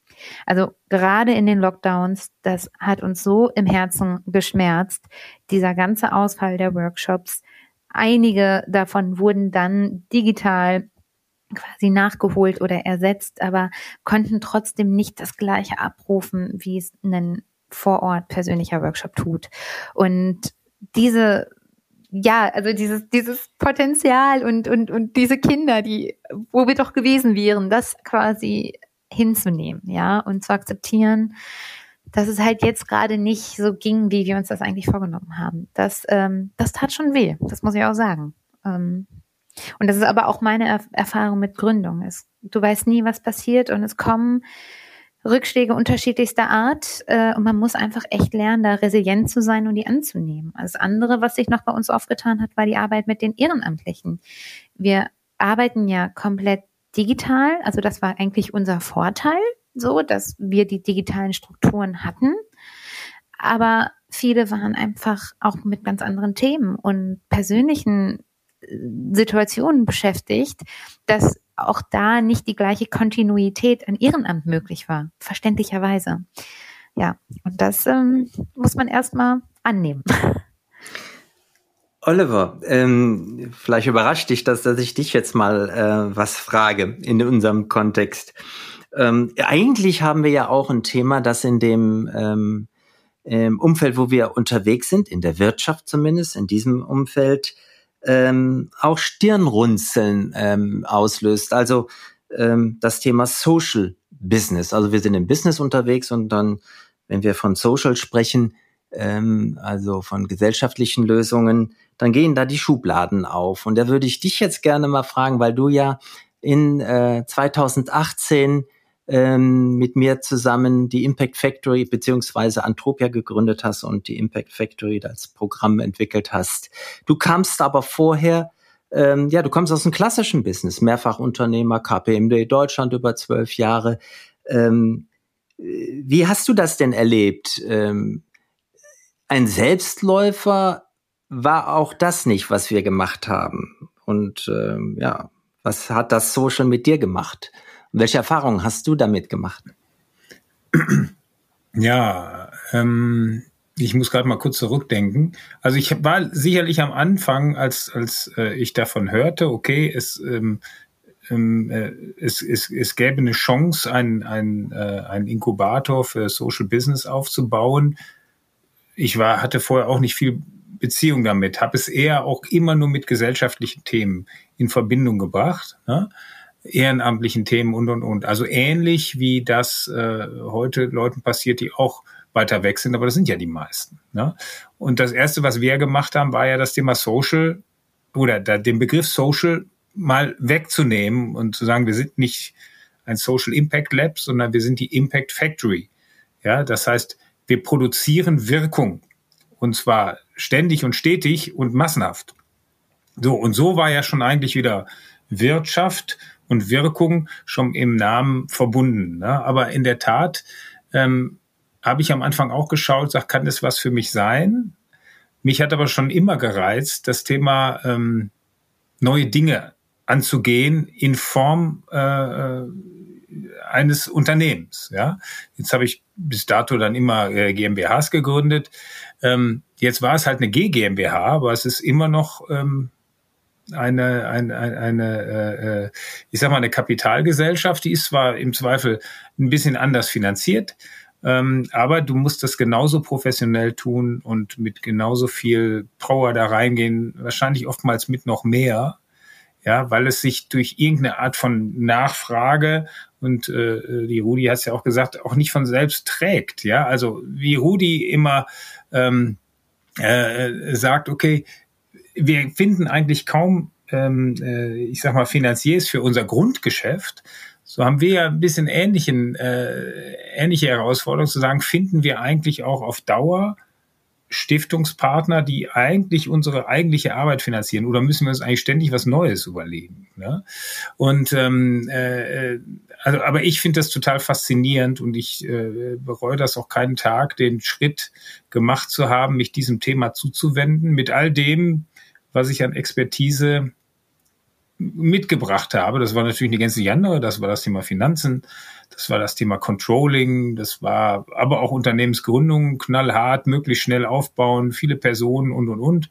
Also gerade in den Lockdowns, das hat uns so im Herzen geschmerzt, dieser ganze Ausfall der Workshops, einige davon wurden dann digital quasi nachgeholt oder ersetzt, aber konnten trotzdem nicht das gleiche abrufen, wie es ein vor Ort persönlicher Workshop tut. Und diese ja, also dieses, dieses Potenzial und, und, und diese Kinder, die, wo wir doch gewesen wären, das quasi hinzunehmen, ja, und zu akzeptieren, dass es halt jetzt gerade nicht so ging, wie wir uns das eigentlich vorgenommen haben. Das, ähm, das tat schon weh, das muss ich auch sagen. Ähm, und das ist aber auch meine er Erfahrung mit Gründung. Es, du weißt nie, was passiert und es kommen Rückschläge unterschiedlichster Art äh, und man muss einfach echt lernen, da resilient zu sein und die anzunehmen. Das andere, was sich noch bei uns aufgetan hat, war die Arbeit mit den Ehrenamtlichen. Wir arbeiten ja komplett digital, also das war eigentlich unser Vorteil, so, dass wir die digitalen Strukturen hatten. Aber viele waren einfach auch mit ganz anderen Themen und persönlichen äh, Situationen beschäftigt, dass auch da nicht die gleiche Kontinuität an Ehrenamt möglich war, verständlicherweise. Ja, und das ähm, muss man erstmal annehmen. Oliver, ähm, vielleicht überrascht dich das, dass ich dich jetzt mal äh, was frage in unserem Kontext. Ähm, eigentlich haben wir ja auch ein Thema, das in dem ähm, im Umfeld, wo wir unterwegs sind, in der Wirtschaft zumindest, in diesem Umfeld, ähm, auch Stirnrunzeln ähm, auslöst. Also ähm, das Thema Social Business. Also wir sind im Business unterwegs und dann, wenn wir von Social sprechen, ähm, also von gesellschaftlichen Lösungen, dann gehen da die Schubladen auf. Und da würde ich dich jetzt gerne mal fragen, weil du ja in äh, 2018 ähm, mit mir zusammen die Impact Factory beziehungsweise Antropia gegründet hast und die Impact Factory als Programm entwickelt hast. Du kamst aber vorher, ähm, ja, du kommst aus dem klassischen Business, Mehrfachunternehmer, KPMD Deutschland über zwölf Jahre. Ähm, wie hast du das denn erlebt? Ähm, ein Selbstläufer war auch das nicht, was wir gemacht haben. Und ähm, ja, was hat das Social mit dir gemacht? Welche Erfahrungen hast du damit gemacht? Ja, ähm, ich muss gerade mal kurz zurückdenken. Also ich war sicherlich am Anfang, als, als äh, ich davon hörte, okay, es, ähm, ähm, äh, es, es, es gäbe eine Chance, einen ein, äh, ein Inkubator für Social Business aufzubauen. Ich war, hatte vorher auch nicht viel Beziehung damit, habe es eher auch immer nur mit gesellschaftlichen Themen in Verbindung gebracht. Ne? ehrenamtlichen Themen und, und, und. Also ähnlich wie das äh, heute Leuten passiert, die auch weiter weg sind, aber das sind ja die meisten. Ne? Und das Erste, was wir gemacht haben, war ja das Thema Social oder da, den Begriff Social mal wegzunehmen und zu sagen, wir sind nicht ein Social Impact Lab, sondern wir sind die Impact Factory. Ja, das heißt, wir produzieren Wirkung und zwar ständig und stetig und massenhaft. So, und so war ja schon eigentlich wieder Wirtschaft und Wirkung schon im Namen verbunden. Ne? Aber in der Tat ähm, habe ich am Anfang auch geschaut, sag, kann das was für mich sein? Mich hat aber schon immer gereizt, das Thema ähm, neue Dinge anzugehen in Form äh, äh eines Unternehmens. Ja, jetzt habe ich bis dato dann immer äh, GmbHs gegründet. Ähm, jetzt war es halt eine GmbH, aber es ist immer noch ähm, eine, eine, eine äh, äh, ich sag mal, eine Kapitalgesellschaft, die ist zwar im Zweifel ein bisschen anders finanziert, ähm, aber du musst das genauso professionell tun und mit genauso viel Power da reingehen, wahrscheinlich oftmals mit noch mehr, ja, weil es sich durch irgendeine Art von Nachfrage und äh, die Rudi es ja auch gesagt, auch nicht von selbst trägt, ja, also wie Rudi immer ähm, äh, sagt, okay, wir finden eigentlich kaum, ähm, äh, ich sag mal, Finanziers für unser Grundgeschäft. So haben wir ja ein bisschen ähnlichen, äh, ähnliche Herausforderungen zu sagen, finden wir eigentlich auch auf Dauer Stiftungspartner, die eigentlich unsere eigentliche Arbeit finanzieren oder müssen wir uns eigentlich ständig was Neues überlegen? Ne? Und ähm, äh, also, aber ich finde das total faszinierend und ich äh, bereue das auch keinen Tag, den Schritt gemacht zu haben, mich diesem Thema zuzuwenden, mit all dem, was ich an Expertise mitgebracht habe. Das war natürlich eine ganze andere. Das war das Thema Finanzen, das war das Thema Controlling, das war aber auch Unternehmensgründung, knallhart, möglichst schnell aufbauen, viele Personen und und und.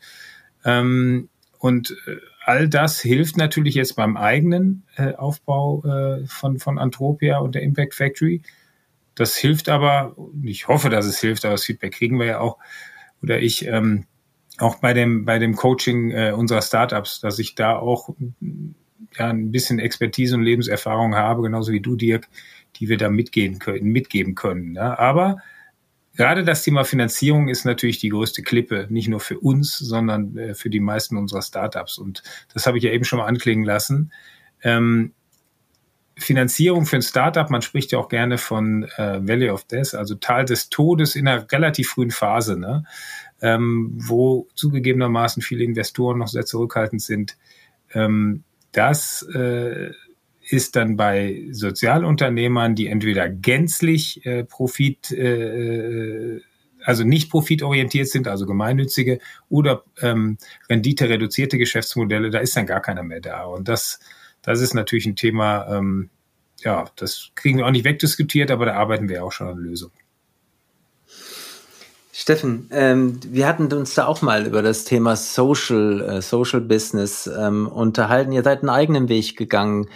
Ähm, und äh, all das hilft natürlich jetzt beim eigenen äh, Aufbau äh, von, von Antropia und der Impact Factory. Das hilft aber, ich hoffe, dass es hilft, aber das Feedback kriegen wir ja auch, oder ich, ähm, auch bei dem, bei dem Coaching äh, unserer Startups, dass ich da auch ja, ein bisschen Expertise und Lebenserfahrung habe, genauso wie du, Dirk, die wir da mitgehen können, mitgeben können. Ja. Aber gerade das Thema Finanzierung ist natürlich die größte Klippe, nicht nur für uns, sondern äh, für die meisten unserer Startups. Und das habe ich ja eben schon mal anklingen lassen. Ähm, Finanzierung für ein Startup, man spricht ja auch gerne von äh, Valley of Death, also Tal des Todes in einer relativ frühen Phase, ne? ähm, wo zugegebenermaßen viele Investoren noch sehr zurückhaltend sind. Ähm, das äh, ist dann bei Sozialunternehmern, die entweder gänzlich äh, Profit, äh, also nicht profitorientiert sind, also gemeinnützige, oder ähm, rendite-reduzierte Geschäftsmodelle, da ist dann gar keiner mehr da. Und das, das ist natürlich ein Thema, ähm, ja, das kriegen wir auch nicht wegdiskutiert, aber da arbeiten wir auch schon an Lösungen. Steffen, ähm, wir hatten uns da auch mal über das Thema Social, äh, Social Business ähm, unterhalten. Ihr seid einen eigenen Weg gegangen.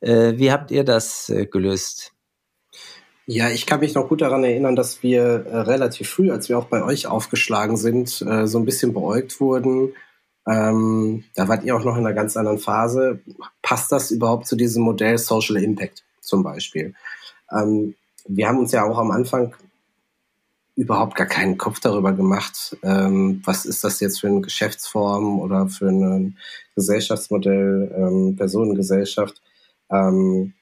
Äh, wie habt ihr das äh, gelöst? Ja, ich kann mich noch gut daran erinnern, dass wir äh, relativ früh, als wir auch bei euch aufgeschlagen sind, äh, so ein bisschen beäugt wurden. Ähm, da wart ihr auch noch in einer ganz anderen Phase. Passt das überhaupt zu diesem Modell Social Impact zum Beispiel? Ähm, wir haben uns ja auch am Anfang überhaupt gar keinen Kopf darüber gemacht, ähm, was ist das jetzt für eine Geschäftsform oder für ein Gesellschaftsmodell, ähm, Personengesellschaft ähm,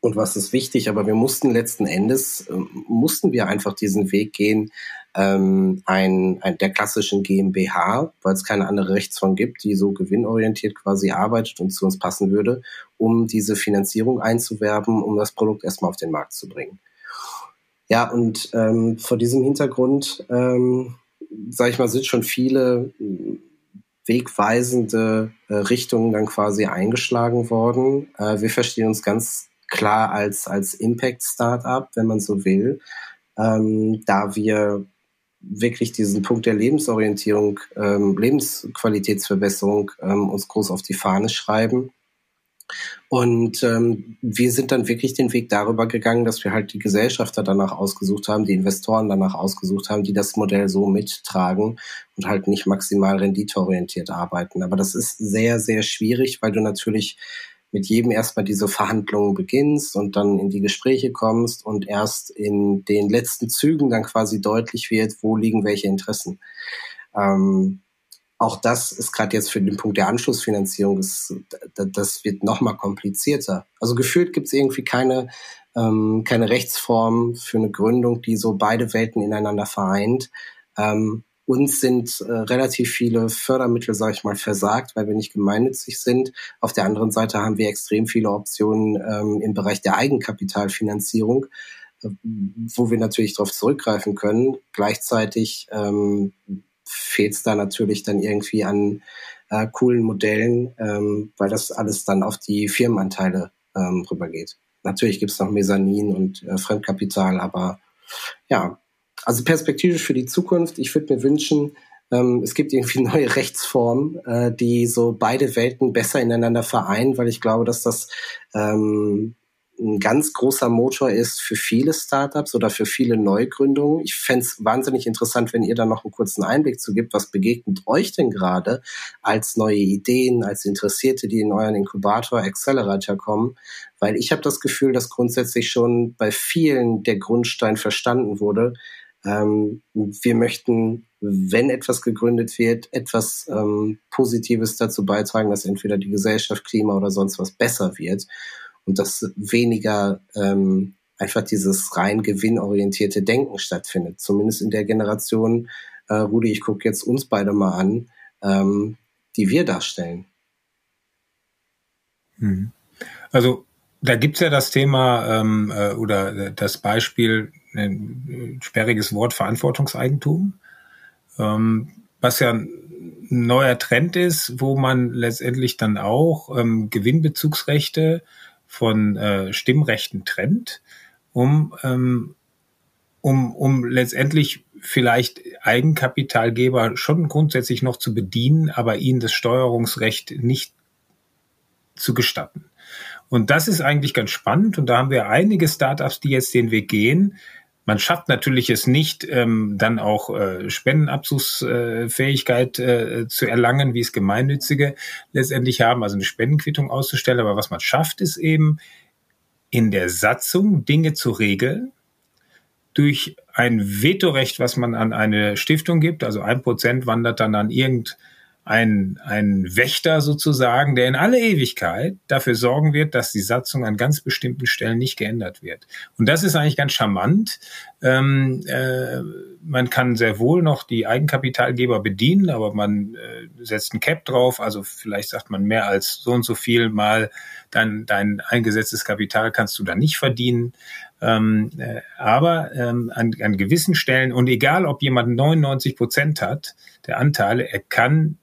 und was ist wichtig. Aber wir mussten letzten Endes, ähm, mussten wir einfach diesen Weg gehen, ähm, ein, ein, der klassischen GmbH, weil es keine andere Rechtsform gibt, die so gewinnorientiert quasi arbeitet und zu uns passen würde, um diese Finanzierung einzuwerben, um das Produkt erstmal auf den Markt zu bringen. Ja, und ähm, vor diesem Hintergrund, ähm, sage ich mal, sind schon viele äh, wegweisende äh, Richtungen dann quasi eingeschlagen worden. Äh, wir verstehen uns ganz klar als, als Impact-Startup, wenn man so will, ähm, da wir wirklich diesen Punkt der Lebensorientierung, ähm, Lebensqualitätsverbesserung ähm, uns groß auf die Fahne schreiben und ähm, wir sind dann wirklich den Weg darüber gegangen, dass wir halt die Gesellschafter danach ausgesucht haben, die Investoren danach ausgesucht haben, die das Modell so mittragen und halt nicht maximal renditeorientiert arbeiten. Aber das ist sehr, sehr schwierig, weil du natürlich mit jedem erstmal diese Verhandlungen beginnst und dann in die Gespräche kommst und erst in den letzten Zügen dann quasi deutlich wird, wo liegen welche Interessen. Ähm, auch das ist gerade jetzt für den Punkt der Anschlussfinanzierung, das, das wird noch mal komplizierter. Also gefühlt gibt es irgendwie keine, ähm, keine Rechtsform für eine Gründung, die so beide Welten ineinander vereint. Ähm, uns sind äh, relativ viele Fördermittel, sage ich mal, versagt, weil wir nicht gemeinnützig sind. Auf der anderen Seite haben wir extrem viele Optionen ähm, im Bereich der Eigenkapitalfinanzierung, äh, wo wir natürlich darauf zurückgreifen können. Gleichzeitig ähm, fehlt es da natürlich dann irgendwie an äh, coolen Modellen, ähm, weil das alles dann auf die Firmenanteile ähm, rübergeht. Natürlich gibt es noch Mezzanin und äh, Fremdkapital, aber ja, also perspektivisch für die Zukunft, ich würde mir wünschen, ähm, es gibt irgendwie neue Rechtsformen, äh, die so beide Welten besser ineinander vereinen, weil ich glaube, dass das ähm, ein ganz großer Motor ist für viele Startups oder für viele Neugründungen. Ich fände es wahnsinnig interessant, wenn ihr da noch einen kurzen Einblick zu gibt. Was begegnet euch denn gerade als neue Ideen, als Interessierte, die in euren Inkubator, Accelerator kommen? Weil ich habe das Gefühl, dass grundsätzlich schon bei vielen der Grundstein verstanden wurde. Ähm, wir möchten, wenn etwas gegründet wird, etwas ähm, Positives dazu beitragen, dass entweder die Gesellschaft, Klima oder sonst was besser wird und dass weniger ähm, einfach dieses rein gewinnorientierte Denken stattfindet. Zumindest in der Generation, äh, Rudi, ich gucke jetzt uns beide mal an, ähm, die wir darstellen. Hm. Also da gibt's ja das Thema ähm, äh, oder das Beispiel, ein sperriges Wort Verantwortungseigentum, ähm, was ja ein neuer Trend ist, wo man letztendlich dann auch ähm, Gewinnbezugsrechte von äh, Stimmrechten trennt, um, ähm, um, um letztendlich vielleicht Eigenkapitalgeber schon grundsätzlich noch zu bedienen, aber ihnen das Steuerungsrecht nicht zu gestatten. Und das ist eigentlich ganz spannend. Und da haben wir einige Startups, die jetzt den Weg gehen. Man schafft natürlich es nicht, ähm, dann auch äh, Spendenabzugsfähigkeit äh, zu erlangen, wie es Gemeinnützige letztendlich haben, also eine Spendenquittung auszustellen. Aber was man schafft, ist eben in der Satzung Dinge zu regeln, durch ein Vetorecht, was man an eine Stiftung gibt, also ein Prozent wandert dann an irgendein ein, ein Wächter sozusagen, der in alle Ewigkeit dafür sorgen wird, dass die Satzung an ganz bestimmten Stellen nicht geändert wird. Und das ist eigentlich ganz charmant. Ähm, äh, man kann sehr wohl noch die Eigenkapitalgeber bedienen, aber man äh, setzt ein Cap drauf. Also vielleicht sagt man mehr als so und so viel mal dein, dein eingesetztes Kapital kannst du dann nicht verdienen. Ähm, äh, aber ähm, an, an gewissen Stellen und egal, ob jemand 99 Prozent hat der Anteile, er kann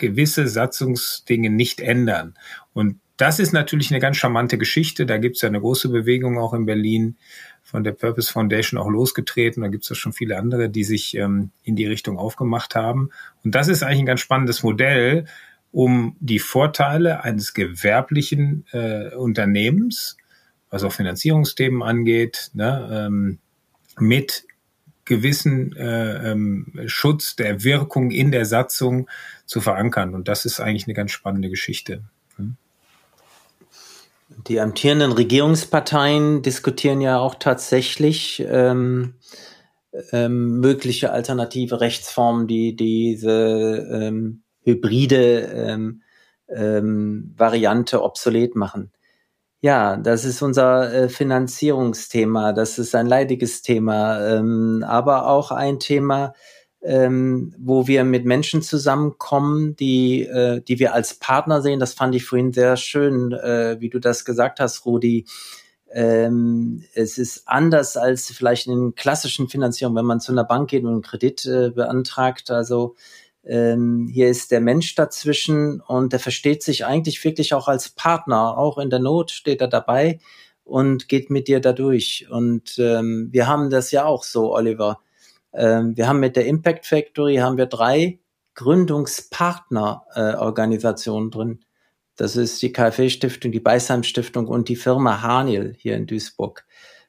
gewisse Satzungsdinge nicht ändern. Und das ist natürlich eine ganz charmante Geschichte. Da gibt es ja eine große Bewegung auch in Berlin von der Purpose Foundation auch losgetreten. Da gibt es ja schon viele andere, die sich ähm, in die Richtung aufgemacht haben. Und das ist eigentlich ein ganz spannendes Modell, um die Vorteile eines gewerblichen äh, Unternehmens, was auch Finanzierungsthemen angeht, ne, ähm, mit gewissen äh, ähm, Schutz der Wirkung in der Satzung zu verankern. Und das ist eigentlich eine ganz spannende Geschichte. Hm? Die amtierenden Regierungsparteien diskutieren ja auch tatsächlich ähm, ähm, mögliche alternative Rechtsformen, die diese ähm, hybride ähm, ähm, Variante obsolet machen. Ja, das ist unser äh, Finanzierungsthema. Das ist ein leidiges Thema, ähm, aber auch ein Thema, ähm, wo wir mit Menschen zusammenkommen, die, äh, die wir als Partner sehen. Das fand ich vorhin sehr schön, äh, wie du das gesagt hast, Rudi. Ähm, es ist anders als vielleicht in klassischen Finanzierungen, wenn man zu einer Bank geht und einen Kredit beantragt. Also ähm, hier ist der Mensch dazwischen und der versteht sich eigentlich wirklich auch als Partner. Auch in der Not steht er dabei und geht mit dir dadurch. Und ähm, wir haben das ja auch so, Oliver. Ähm, wir haben mit der Impact Factory haben wir drei Gründungspartnerorganisationen äh, drin. Das ist die KfW Stiftung, die Beisheim Stiftung und die Firma Haniel hier in Duisburg,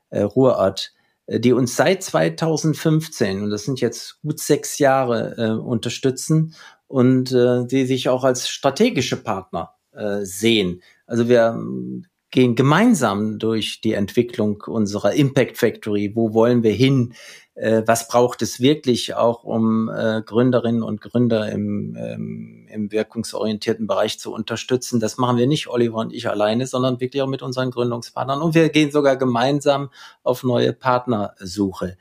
äh, Ruhrort. Äh, die uns seit 2015, und das sind jetzt gut sechs Jahre, äh, unterstützen und äh, die sich auch als strategische Partner äh, sehen. Also wir ähm, gehen gemeinsam durch die Entwicklung unserer Impact Factory. Wo wollen wir hin? Äh, was braucht es wirklich auch, um äh, Gründerinnen und Gründer im, ähm, im wirkungsorientierten Bereich zu unterstützen. Das machen wir nicht Oliver und ich alleine, sondern wirklich auch mit unseren Gründungspartnern. Und wir gehen sogar gemeinsam auf neue Partnersuche.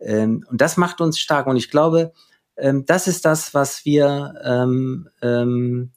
Ähm, und das macht uns stark. Und ich glaube, ähm, das ist das, was wir, ähm, ähm,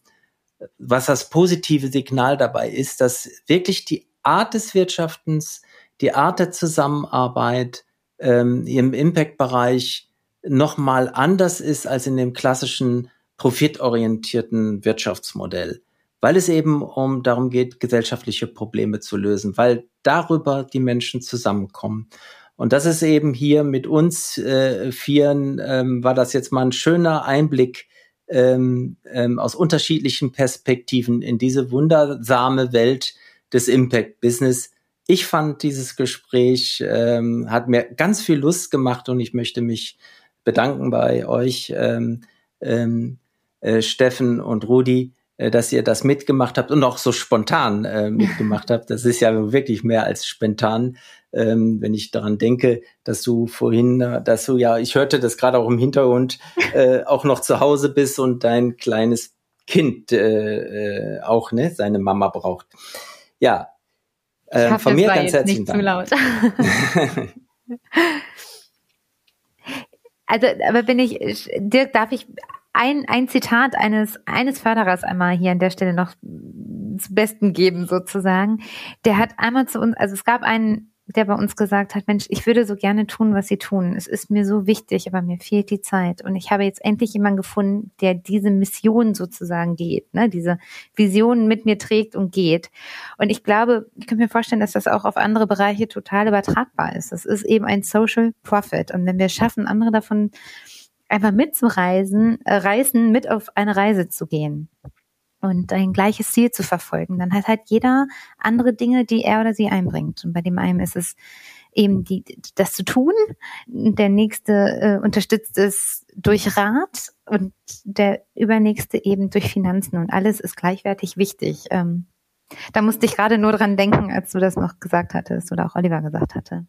was das positive Signal dabei ist, dass wirklich die Art des Wirtschaftens, die Art der Zusammenarbeit, ähm, im Impact-Bereich nochmal anders ist als in dem klassischen profitorientierten Wirtschaftsmodell, weil es eben um darum geht, gesellschaftliche Probleme zu lösen, weil darüber die Menschen zusammenkommen. Und das ist eben hier mit uns äh, Vieren, ähm, war das jetzt mal ein schöner Einblick ähm, ähm, aus unterschiedlichen Perspektiven in diese wundersame Welt des Impact-Business, ich fand dieses Gespräch ähm, hat mir ganz viel Lust gemacht und ich möchte mich bedanken bei euch, ähm, ähm, äh, Steffen und Rudi, äh, dass ihr das mitgemacht habt und auch so spontan äh, mitgemacht habt. Das ist ja wirklich mehr als spontan, ähm, wenn ich daran denke, dass du vorhin, äh, dass du ja, ich hörte das gerade auch im Hintergrund, äh, auch noch zu Hause bist und dein kleines Kind äh, äh, auch ne seine Mama braucht. Ja, äh, hoffe, von mir ganz herzlichen Dank. Zu laut. also, aber bin ich, Dirk, darf ich ein, ein Zitat eines, eines Förderers einmal hier an der Stelle noch zum Besten geben, sozusagen. Der hat einmal zu uns, also es gab einen der bei uns gesagt hat, Mensch, ich würde so gerne tun, was Sie tun. Es ist mir so wichtig, aber mir fehlt die Zeit. Und ich habe jetzt endlich jemanden gefunden, der diese Mission sozusagen geht, ne? diese Vision mit mir trägt und geht. Und ich glaube, ich könnte mir vorstellen, dass das auch auf andere Bereiche total übertragbar ist. Das ist eben ein Social Profit. Und wenn wir schaffen, andere davon einfach mitzureisen, äh, reißen, mit auf eine Reise zu gehen und ein gleiches Ziel zu verfolgen. Dann hat halt jeder andere Dinge, die er oder sie einbringt. Und bei dem einen ist es eben die, das zu tun. Der nächste äh, unterstützt es durch Rat und der übernächste eben durch Finanzen. Und alles ist gleichwertig wichtig. Ähm, da musste ich gerade nur dran denken, als du das noch gesagt hattest oder auch Oliver gesagt hatte.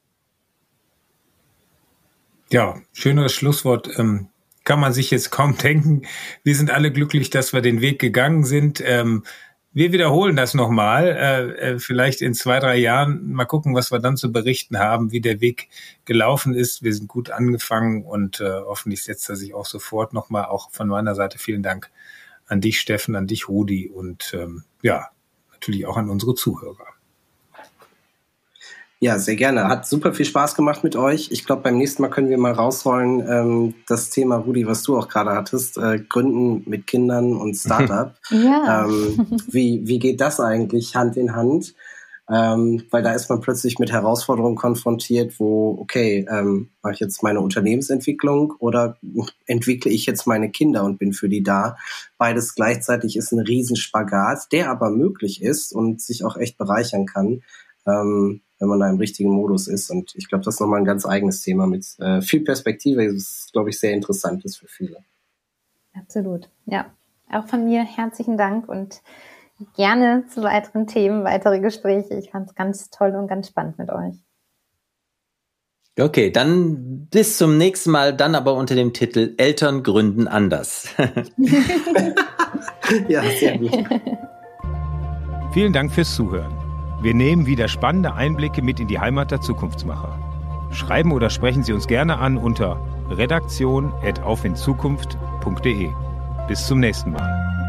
Ja, schönes Schlusswort. Ähm, kann man sich jetzt kaum denken. Wir sind alle glücklich, dass wir den Weg gegangen sind. Ähm, wir wiederholen das nochmal, äh, äh, vielleicht in zwei, drei Jahren. Mal gucken, was wir dann zu berichten haben, wie der Weg gelaufen ist. Wir sind gut angefangen und äh, hoffentlich setzt er sich auch sofort nochmal. Auch von meiner Seite vielen Dank an dich, Steffen, an dich, Rudi und ähm, ja, natürlich auch an unsere Zuhörer. Ja, sehr gerne. Hat super viel Spaß gemacht mit euch. Ich glaube, beim nächsten Mal können wir mal rausrollen, ähm, das Thema, Rudi, was du auch gerade hattest, äh, Gründen mit Kindern und Startup. ja. Ähm, wie, wie geht das eigentlich Hand in Hand? Ähm, weil da ist man plötzlich mit Herausforderungen konfrontiert, wo, okay, ähm, mache ich jetzt meine Unternehmensentwicklung oder entwickle ich jetzt meine Kinder und bin für die da? Beides gleichzeitig ist ein Riesenspagat, der aber möglich ist und sich auch echt bereichern kann. Ähm, wenn man da im richtigen Modus ist. Und ich glaube, das ist nochmal ein ganz eigenes Thema mit äh, viel Perspektive. Das ist, glaube ich, sehr interessant ist für viele. Absolut. Ja. Auch von mir herzlichen Dank und gerne zu weiteren Themen, weitere Gespräche. Ich fand es ganz toll und ganz spannend mit euch. Okay, dann bis zum nächsten Mal, dann aber unter dem Titel Eltern gründen anders. ja, sehr gut. Vielen Dank fürs Zuhören. Wir nehmen wieder spannende Einblicke mit in die Heimat der Zukunftsmacher. Schreiben oder sprechen Sie uns gerne an unter redaktion.aufinzukunft.de. Bis zum nächsten Mal.